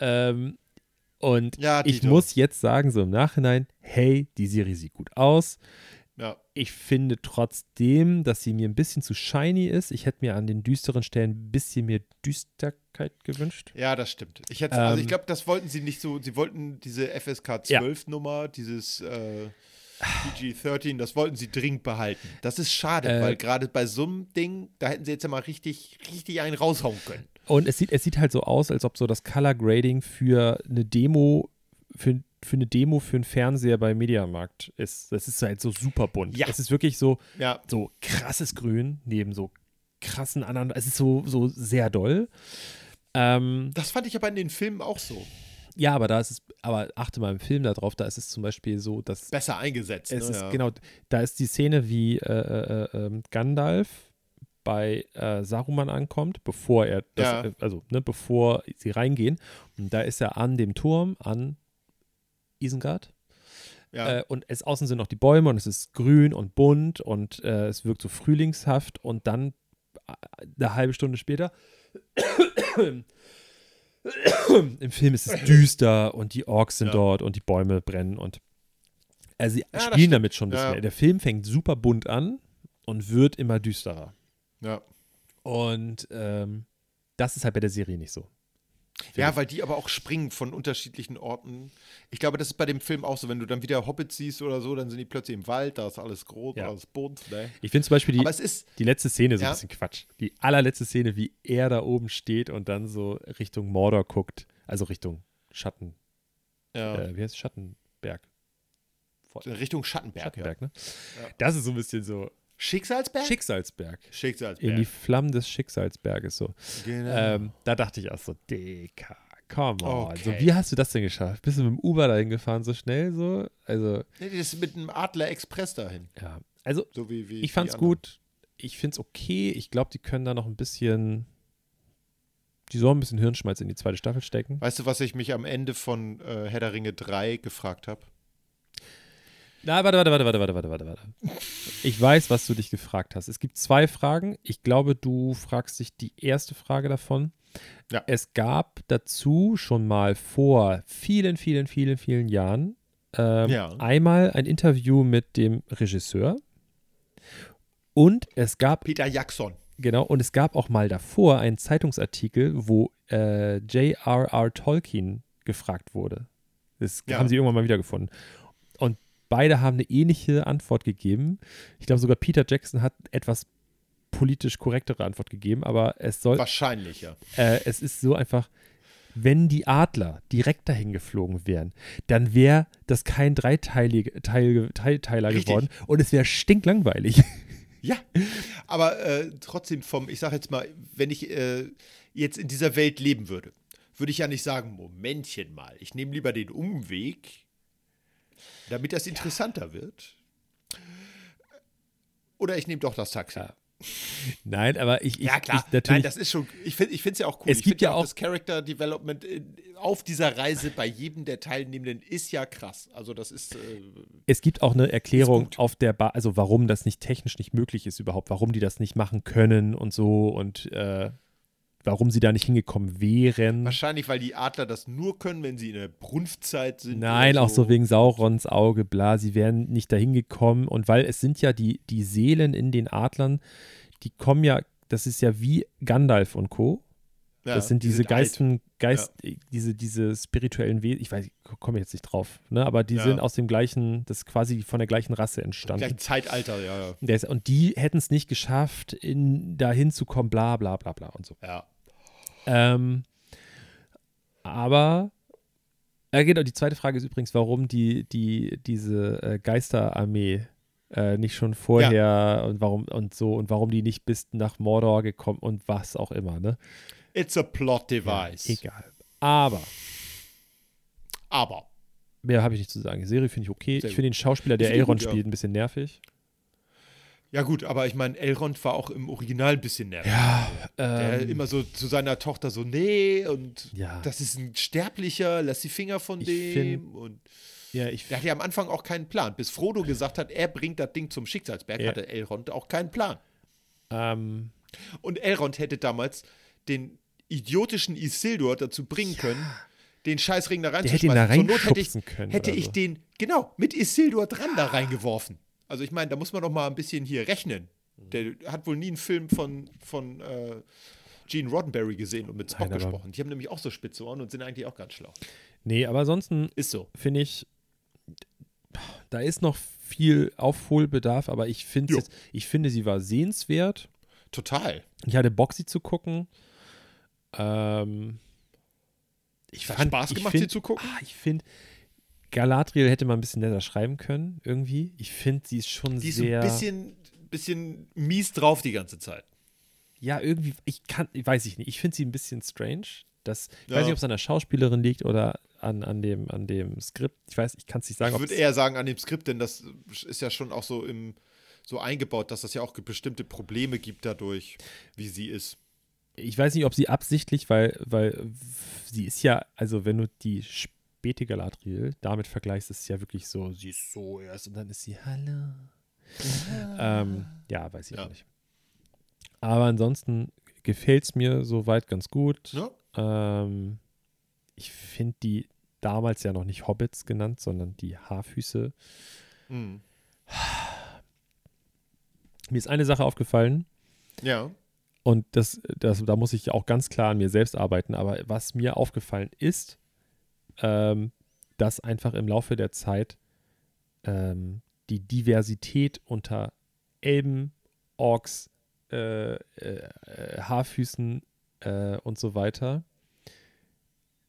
Ähm, und Ja, ich muss jetzt sagen, so im Nachhinein, hey, die Serie sieht gut aus. Ja. Ich finde trotzdem, dass sie mir ein bisschen zu shiny ist. Ich hätte mir an den düsteren Stellen ein bisschen mehr Düsterkeit gewünscht. Ja, das stimmt. Ich hätte, also Ähm, ich glaube, das wollten sie nicht so. Sie wollten diese FSK Ja. 12 Nummer, dieses äh, PG-13, das wollten sie dringend behalten. Das ist schade, Äh, weil gerade bei so einem Ding, da hätten sie jetzt ja mal richtig, richtig einen raushauen können. Und es sieht, es sieht halt so aus, als ob so das Color Grading für eine Demo, für, für eine Demo für einen Fernseher bei Mediamarkt ist. Das ist halt so super bunt. Ja. Es ist wirklich so, Ja, so krasses Grün neben so krassen anderen. Es ist so, so sehr doll. Ähm, das fand ich aber in den Filmen auch so. Ja, aber da ist es, aber achte mal im Film darauf, da ist es zum Beispiel so, dass Besser eingesetzt. es ne? ist ja. genau, da ist die Szene, wie äh, äh, äh, ähm, Gandalf bei äh, Saruman ankommt, bevor er, das, Ja. äh, also ne, bevor sie reingehen. Und da ist er an dem Turm, an Isengard. Ja. Äh, und es außen sind noch die Bäume und es ist grün und bunt und äh, es wirkt so frühlingshaft und dann äh, eine halbe Stunde später (coughs) im Film ist es (coughs) düster und die Orks sind Ja. dort und die Bäume brennen und also sie das spielen damit schon ein bisschen Ja. Der Film fängt super bunt an und wird immer düsterer. ja. Und ähm, das ist halt bei der Serie nicht so. Ja, weil die aber auch springen von unterschiedlichen Orten. Ich glaube, das ist bei dem Film auch so. Wenn du dann wieder Hobbits siehst oder so, dann sind die plötzlich im Wald, da ist alles groß, Ja. alles bunt. Ne? Ich finde zum Beispiel die, ist, die letzte Szene so Ja. ein bisschen Quatsch. Die allerletzte Szene, wie er da oben steht und dann so Richtung Mordor guckt. Also Richtung Schatten. ja, Äh, wie heißt es? Schattenberg. Richtung Schattenberg. Schattenberg, ne? Ja. Das ist so ein bisschen so Schicksalsberg? Schicksalsberg. Schicksalsberg. In die Flammen des Schicksalsberges so. genau. Ähm, da dachte ich auch so, Dicker, come on. Okay. So, wie hast du das denn geschafft? Bist du mit dem Uber dahin gefahren so schnell so? Also, nee, das ist mit einem Adler Express dahin. ja. Also, So wie, wie ich fand's gut. Ich find's okay. Ich glaube, die können da noch ein bisschen. Die sollen ein bisschen Hirnschmalz in die zweite Staffel stecken. Weißt du, was ich mich am Ende von äh, Herr der Ringe 3 gefragt habe? Na, warte, warte, warte, warte, warte, warte, warte. Ich weiß, was du dich gefragt hast. Es gibt zwei Fragen. Ich glaube, du fragst dich die erste Frage davon. Ja. Es gab dazu schon mal vor vielen, vielen, vielen, vielen Jahren ähm, ja. einmal ein Interview mit dem Regisseur. Und es gab. Peter Jackson. Genau, und es gab auch mal davor einen Zeitungsartikel, wo äh, J.R.R. Tolkien gefragt wurde. Das ja. haben sie irgendwann mal wiedergefunden. Und beide haben eine ähnliche Antwort gegeben. Ich glaube, sogar Peter Jackson hat etwas politisch korrektere Antwort gegeben, aber es soll, Wahrscheinlich, ja. äh, es ist so einfach, wenn die Adler direkt dahin geflogen wären, dann wäre das kein dreiteilige Teil, Teilteiler Richtig. geworden und es wäre stinklangweilig. (laughs) Ja, aber äh, trotzdem vom, ich sage jetzt mal, wenn ich äh, jetzt in dieser Welt leben würde, würde ich ja nicht sagen, Momentchen mal, ich nehme lieber den Umweg, damit das interessanter wird. Oder ich nehme doch das Taxi. Ja. Nein, aber ich, ich, Ja, klar. ich natürlich Nein, das ist schon, ich finde es ja auch cool. Es ich gibt ja auch das Character Development in, auf dieser Reise bei jedem der Teilnehmenden ist ja krass. Also das ist, äh, Es gibt auch eine Erklärung auf der ba also warum das nicht technisch nicht möglich ist überhaupt, warum die das nicht machen können und so und äh, warum sie da nicht hingekommen wären. wahrscheinlich, weil die Adler das nur können, wenn sie in der Brunftzeit sind. Nein, oder auch so wegen Saurons Auge, bla, sie wären nicht dahin gekommen und weil es sind ja die, die Seelen in den Adlern, die kommen ja, das ist ja wie Gandalf und Co. Ja, das sind die diese alt. Geisten, Geist, diese, diese spirituellen Wesen, ich weiß, ich komme jetzt nicht drauf, ne? aber die Ja. sind aus dem gleichen, das ist quasi von der gleichen Rasse entstanden. Gleich Zeitalter, ja, ja. Und die hätten es nicht geschafft, in, da hinzukommen, bla bla bla bla und so. Ja. Ähm, aber, äh, genau, die zweite Frage ist übrigens, warum die, die, diese äh, Geisterarmee äh, nicht schon vorher und warum und so und warum die nicht bis nach Mordor gekommen und was auch immer, ne? It's a plot Ja, device. egal. Aber, Aber. mehr habe ich nicht zu sagen. Die Serie finde ich okay. Sehr ich finde den Schauspieler, der Elrond gut, ja. spielt, ein bisschen nervig. Ja, gut, aber ich meine, Elrond war auch im Original ein bisschen nervig. Ja, Der ähm, immer so zu seiner Tochter so, nee, und Ja. das ist ein Sterblicher, lass die Finger von Ich dem. find- und ja, ich der hatte ja am Anfang auch keinen Plan. Bis Frodo gesagt hat, er bringt das Ding zum Schicksalsberg, Ja. hatte Elrond auch keinen Plan. ähm, Und Elrond hätte damals den idiotischen Isildur dazu bringen können, den Scheißring da der hätte ihn reinzuschmeißen. da Zur Not hätte ich, können. hätte ich so. den, genau, mit Isildur dran da reingeworfen. Also ich meine, da muss man doch mal ein bisschen hier rechnen. Der hat wohl nie einen Film von, von äh, Gene Roddenberry gesehen und mit Spock Nein, gesprochen. Die haben nämlich auch so spitze Ohren und sind eigentlich auch ganz schlau. Nee, aber ansonsten Ist so. finde ich, da ist noch viel Aufholbedarf, aber ich, jetzt, ich finde, sie war sehenswert. Total. Ich hatte Bock, sie zu gucken. Ähm, ich Hat fand, Spaß ich gemacht, find, sie zu gucken? Ah, ich finde, Galadriel hätte man ein bisschen netter schreiben können, irgendwie. Ich finde, sie ist schon Die ist sehr. ein bisschen, bisschen mies drauf die ganze Zeit. ja, irgendwie, ich kann, weiß ich nicht. Ich finde sie ein bisschen strange. Das, ich Ja. weiß nicht, ob es an der Schauspielerin liegt oder an, an, dem, an dem Skript. Ich weiß, ich kann es nicht sagen, Ich würde eher sagen an dem Skript, denn das ist ja schon auch so im so eingebaut, dass es ja auch bestimmte Probleme gibt dadurch, wie sie ist. Ich weiß nicht, ob sie absichtlich, weil, weil sie ist ja, also wenn du die späte Galadriel damit vergleichst, ist es ja wirklich so, sie ist so erst und dann ist sie Hallo. Ähm, ja, weiß ich Ja. auch nicht. Aber ansonsten gefällt es mir soweit ganz gut. Ja? Ähm, ich finde die damals ja noch nicht Hobbits genannt, sondern die Haarfüße. Mhm. Mir ist eine Sache aufgefallen Ja. und das, das, da muss ich auch ganz klar an mir selbst arbeiten. Aber was mir aufgefallen ist, ähm, dass einfach im Laufe der Zeit ähm, die Diversität unter Elben, Orks, äh, äh, Haarfüßen äh, und so weiter,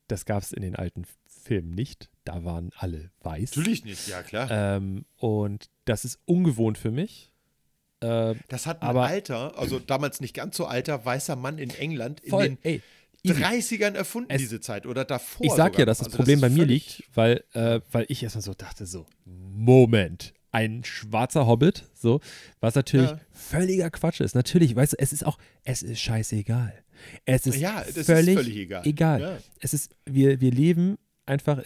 das gab es in den alten Filmen nicht. Da waren alle weiß. Natürlich nicht, ja klar. Ähm, und das ist ungewohnt für mich. Äh, das hat ein aber- alter, also damals nicht ganz so alter, weißer Mann in England in voll, den ey. 30ern erfunden, Es- diese Zeit. Oder davor. Ich sag sogar ja, dass das Also Problem ist bei mir völlig- liegt, weil, äh, weil ich erstmal so dachte, so, Moment, ein schwarzer Hobbit, so, was natürlich Ja. völliger Quatsch ist. Natürlich, weißt du, es ist auch, es ist scheißegal. Es ist, Ja, das ist völlig, völlig egal. egal. Ja. Es ist, wir, wir leben einfach,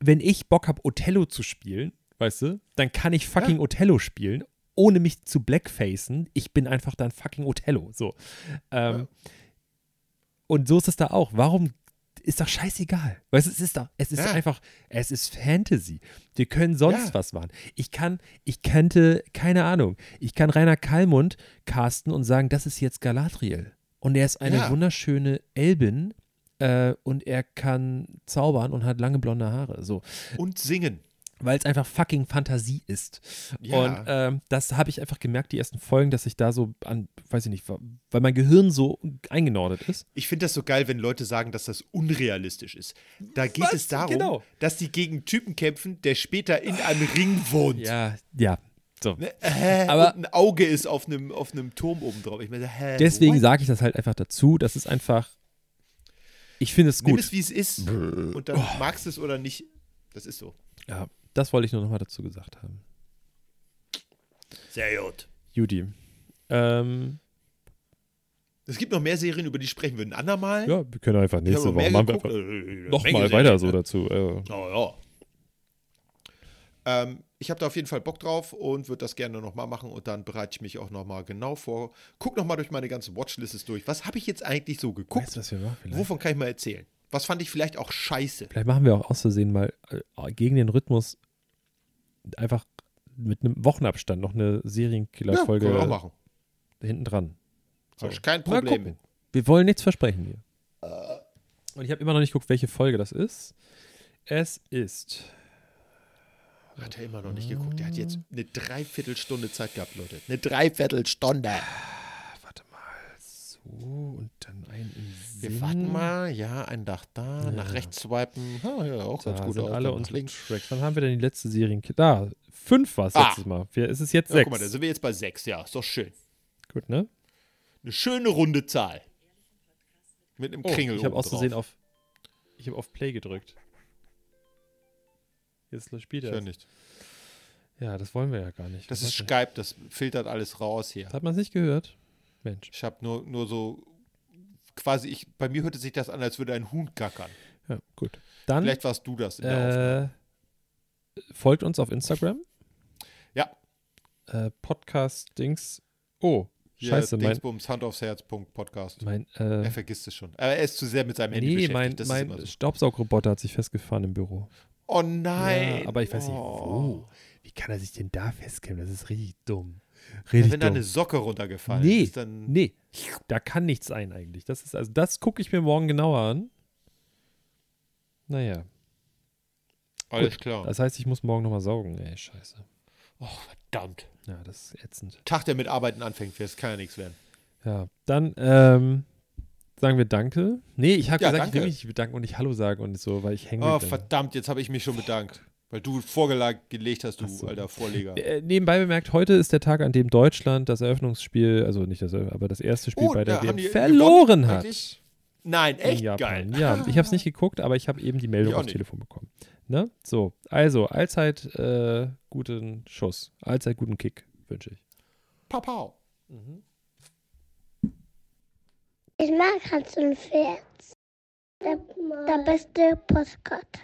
wenn ich Bock habe, Othello zu spielen, weißt du, dann kann ich fucking Othello spielen, ohne mich zu blackfacen. Ich bin einfach dann fucking Othello, so. Ähm, Und so ist es da auch. Warum ist doch scheißegal. Weißt du, es ist doch, es ist Ja. einfach, es ist Fantasy. Wir können sonst Ja. was machen. Ich kann, ich könnte, keine Ahnung, ich kann Rainer Kallmund casten und sagen, das ist jetzt Galadriel. Und er ist eine Ja. wunderschöne Elbin äh, und er kann zaubern und hat lange blonde Haare. So. Und singen. Weil es einfach fucking Fantasie ist. Ja. Und ähm, das habe ich einfach gemerkt, die ersten Folgen, dass ich da so an, weiß ich nicht, weil mein Gehirn so eingenordet ist. Ich finde das so geil, wenn Leute sagen, dass das unrealistisch ist. Da geht Was? es darum, Genau. dass die gegen Typen kämpfen, der später in einem Ring wohnt. Ja, ja. So. Hä? Aber- ein Auge ist auf einem, auf einem Turm oben drauf. Ich meine, hä? Deswegen sage ich das halt einfach dazu. Das ist einfach. Ich finde es Nimm gut. es, wie es ist. Und dann Oh. magst du es oder nicht. Das ist so. Ja, das wollte ich nur nochmal dazu gesagt haben. Sehr gut. Judy. Ähm, Es gibt noch mehr Serien, über die sprechen wir ein andermal. ja, wir können einfach nächste Woche machen einfach Äh, äh, nochmal weiter so dazu. Äh, Oh, ja. Ähm, ich habe da auf jeden Fall Bock drauf und würde das gerne nochmal machen und dann bereite ich mich auch nochmal genau vor. Guck nochmal durch meine ganzen Watchlists durch. Was habe ich jetzt eigentlich so geguckt? weißt du, was wir machen? Vielleicht, Wovon kann ich mal erzählen? Was fand ich vielleicht auch scheiße? vielleicht machen wir auch aus Versehen mal äh, gegen den Rhythmus einfach mit einem Wochenabstand noch eine Ja, können Serienkiller-Folge wir auch machen. hinten dran. So. Kein Problem. Wir wollen nichts versprechen hier. Und ich habe immer noch nicht geguckt, welche Folge das ist. Es ist. Hat er immer noch nicht geguckt. Der hat jetzt eine Dreiviertelstunde Zeit gehabt, Leute. Eine Dreiviertelstunde. So und dann ein im Wir warten mal. Ja, ein Dach da. Nach Ja. rechts swipen. Ha, ja, auch Da ganz gut sind alle nach unsere links. Tracks. Wann haben wir denn die letzte Serien? Da, fünf war es Ah. letztes Mal. Wir, es ist jetzt Ja, sechs. guck mal, da sind wir jetzt bei sechs. Ja, ist doch schön. Gut, ne? Eine schöne runde Zahl. Mit einem Oh, Kringel ich habe oben aus Versehen drauf. auf. Ich habe auf Play gedrückt. Jetzt spielt Ich er. hör nicht. Ja, das wollen wir ja gar nicht. Das Was ist Skype, das filtert alles raus hier. Hat man es nicht gehört? Mensch. Ich habe nur, nur so quasi, ich, bei mir hörte sich das an, als würde ein Huhn gackern. Ja, gut. Dann Vielleicht warst du das in der Aufnahme. äh, folgt uns auf Instagram. Ja, Äh, Podcast-Dings. Oh, hier scheiße, mein. Dingsbums, Hand aufs Herz, Podcast. mein Er äh, vergisst es schon. Aber er ist zu sehr mit seinem Handy nee, beschäftigt. mein, mein so. Staubsaugroboter hat sich festgefahren im Büro. Oh nein. Ja, aber ich weiß nicht, Oh. wo. Wie kann er sich denn da festklemmen? Das ist richtig dumm. Ja, Richtig wenn da eine Socke runtergefallen Nee, ist, dann. nee, da kann nichts sein eigentlich. Das ist, also das gucke ich mir morgen genauer an. Naja, Alles klar. das heißt, ich muss morgen nochmal saugen. Ey, scheiße. Oh, verdammt. Ja, das ist ätzend. Tag, der mit Arbeiten anfängt, das kann ja nichts werden. Ja, dann ähm, sagen wir Danke. Nee, ich habe Ja, gesagt, ich will danke. mich nicht bedanken und nicht Hallo sagen und so, weil ich hänge Oh, verdammt, jetzt habe ich mich schon bedankt. Weil du vorgelegt hast, du so. alter Vorleger. Äh, nebenbei bemerkt, heute ist der Tag, an dem Deutschland das Eröffnungsspiel, also nicht das, aber das erste Spiel Oh, bei der WM verloren hat. eigentlich? Nein, in echt geil. Ja, ich habe es nicht (laughs) geguckt, aber ich habe eben die Meldung aufs nicht. Telefon bekommen. Ne? So, also allzeit äh, guten Schuss, allzeit guten Kick wünsche ich. Papau. Ich mag Hans und Pferd. Der, der beste Postkarte.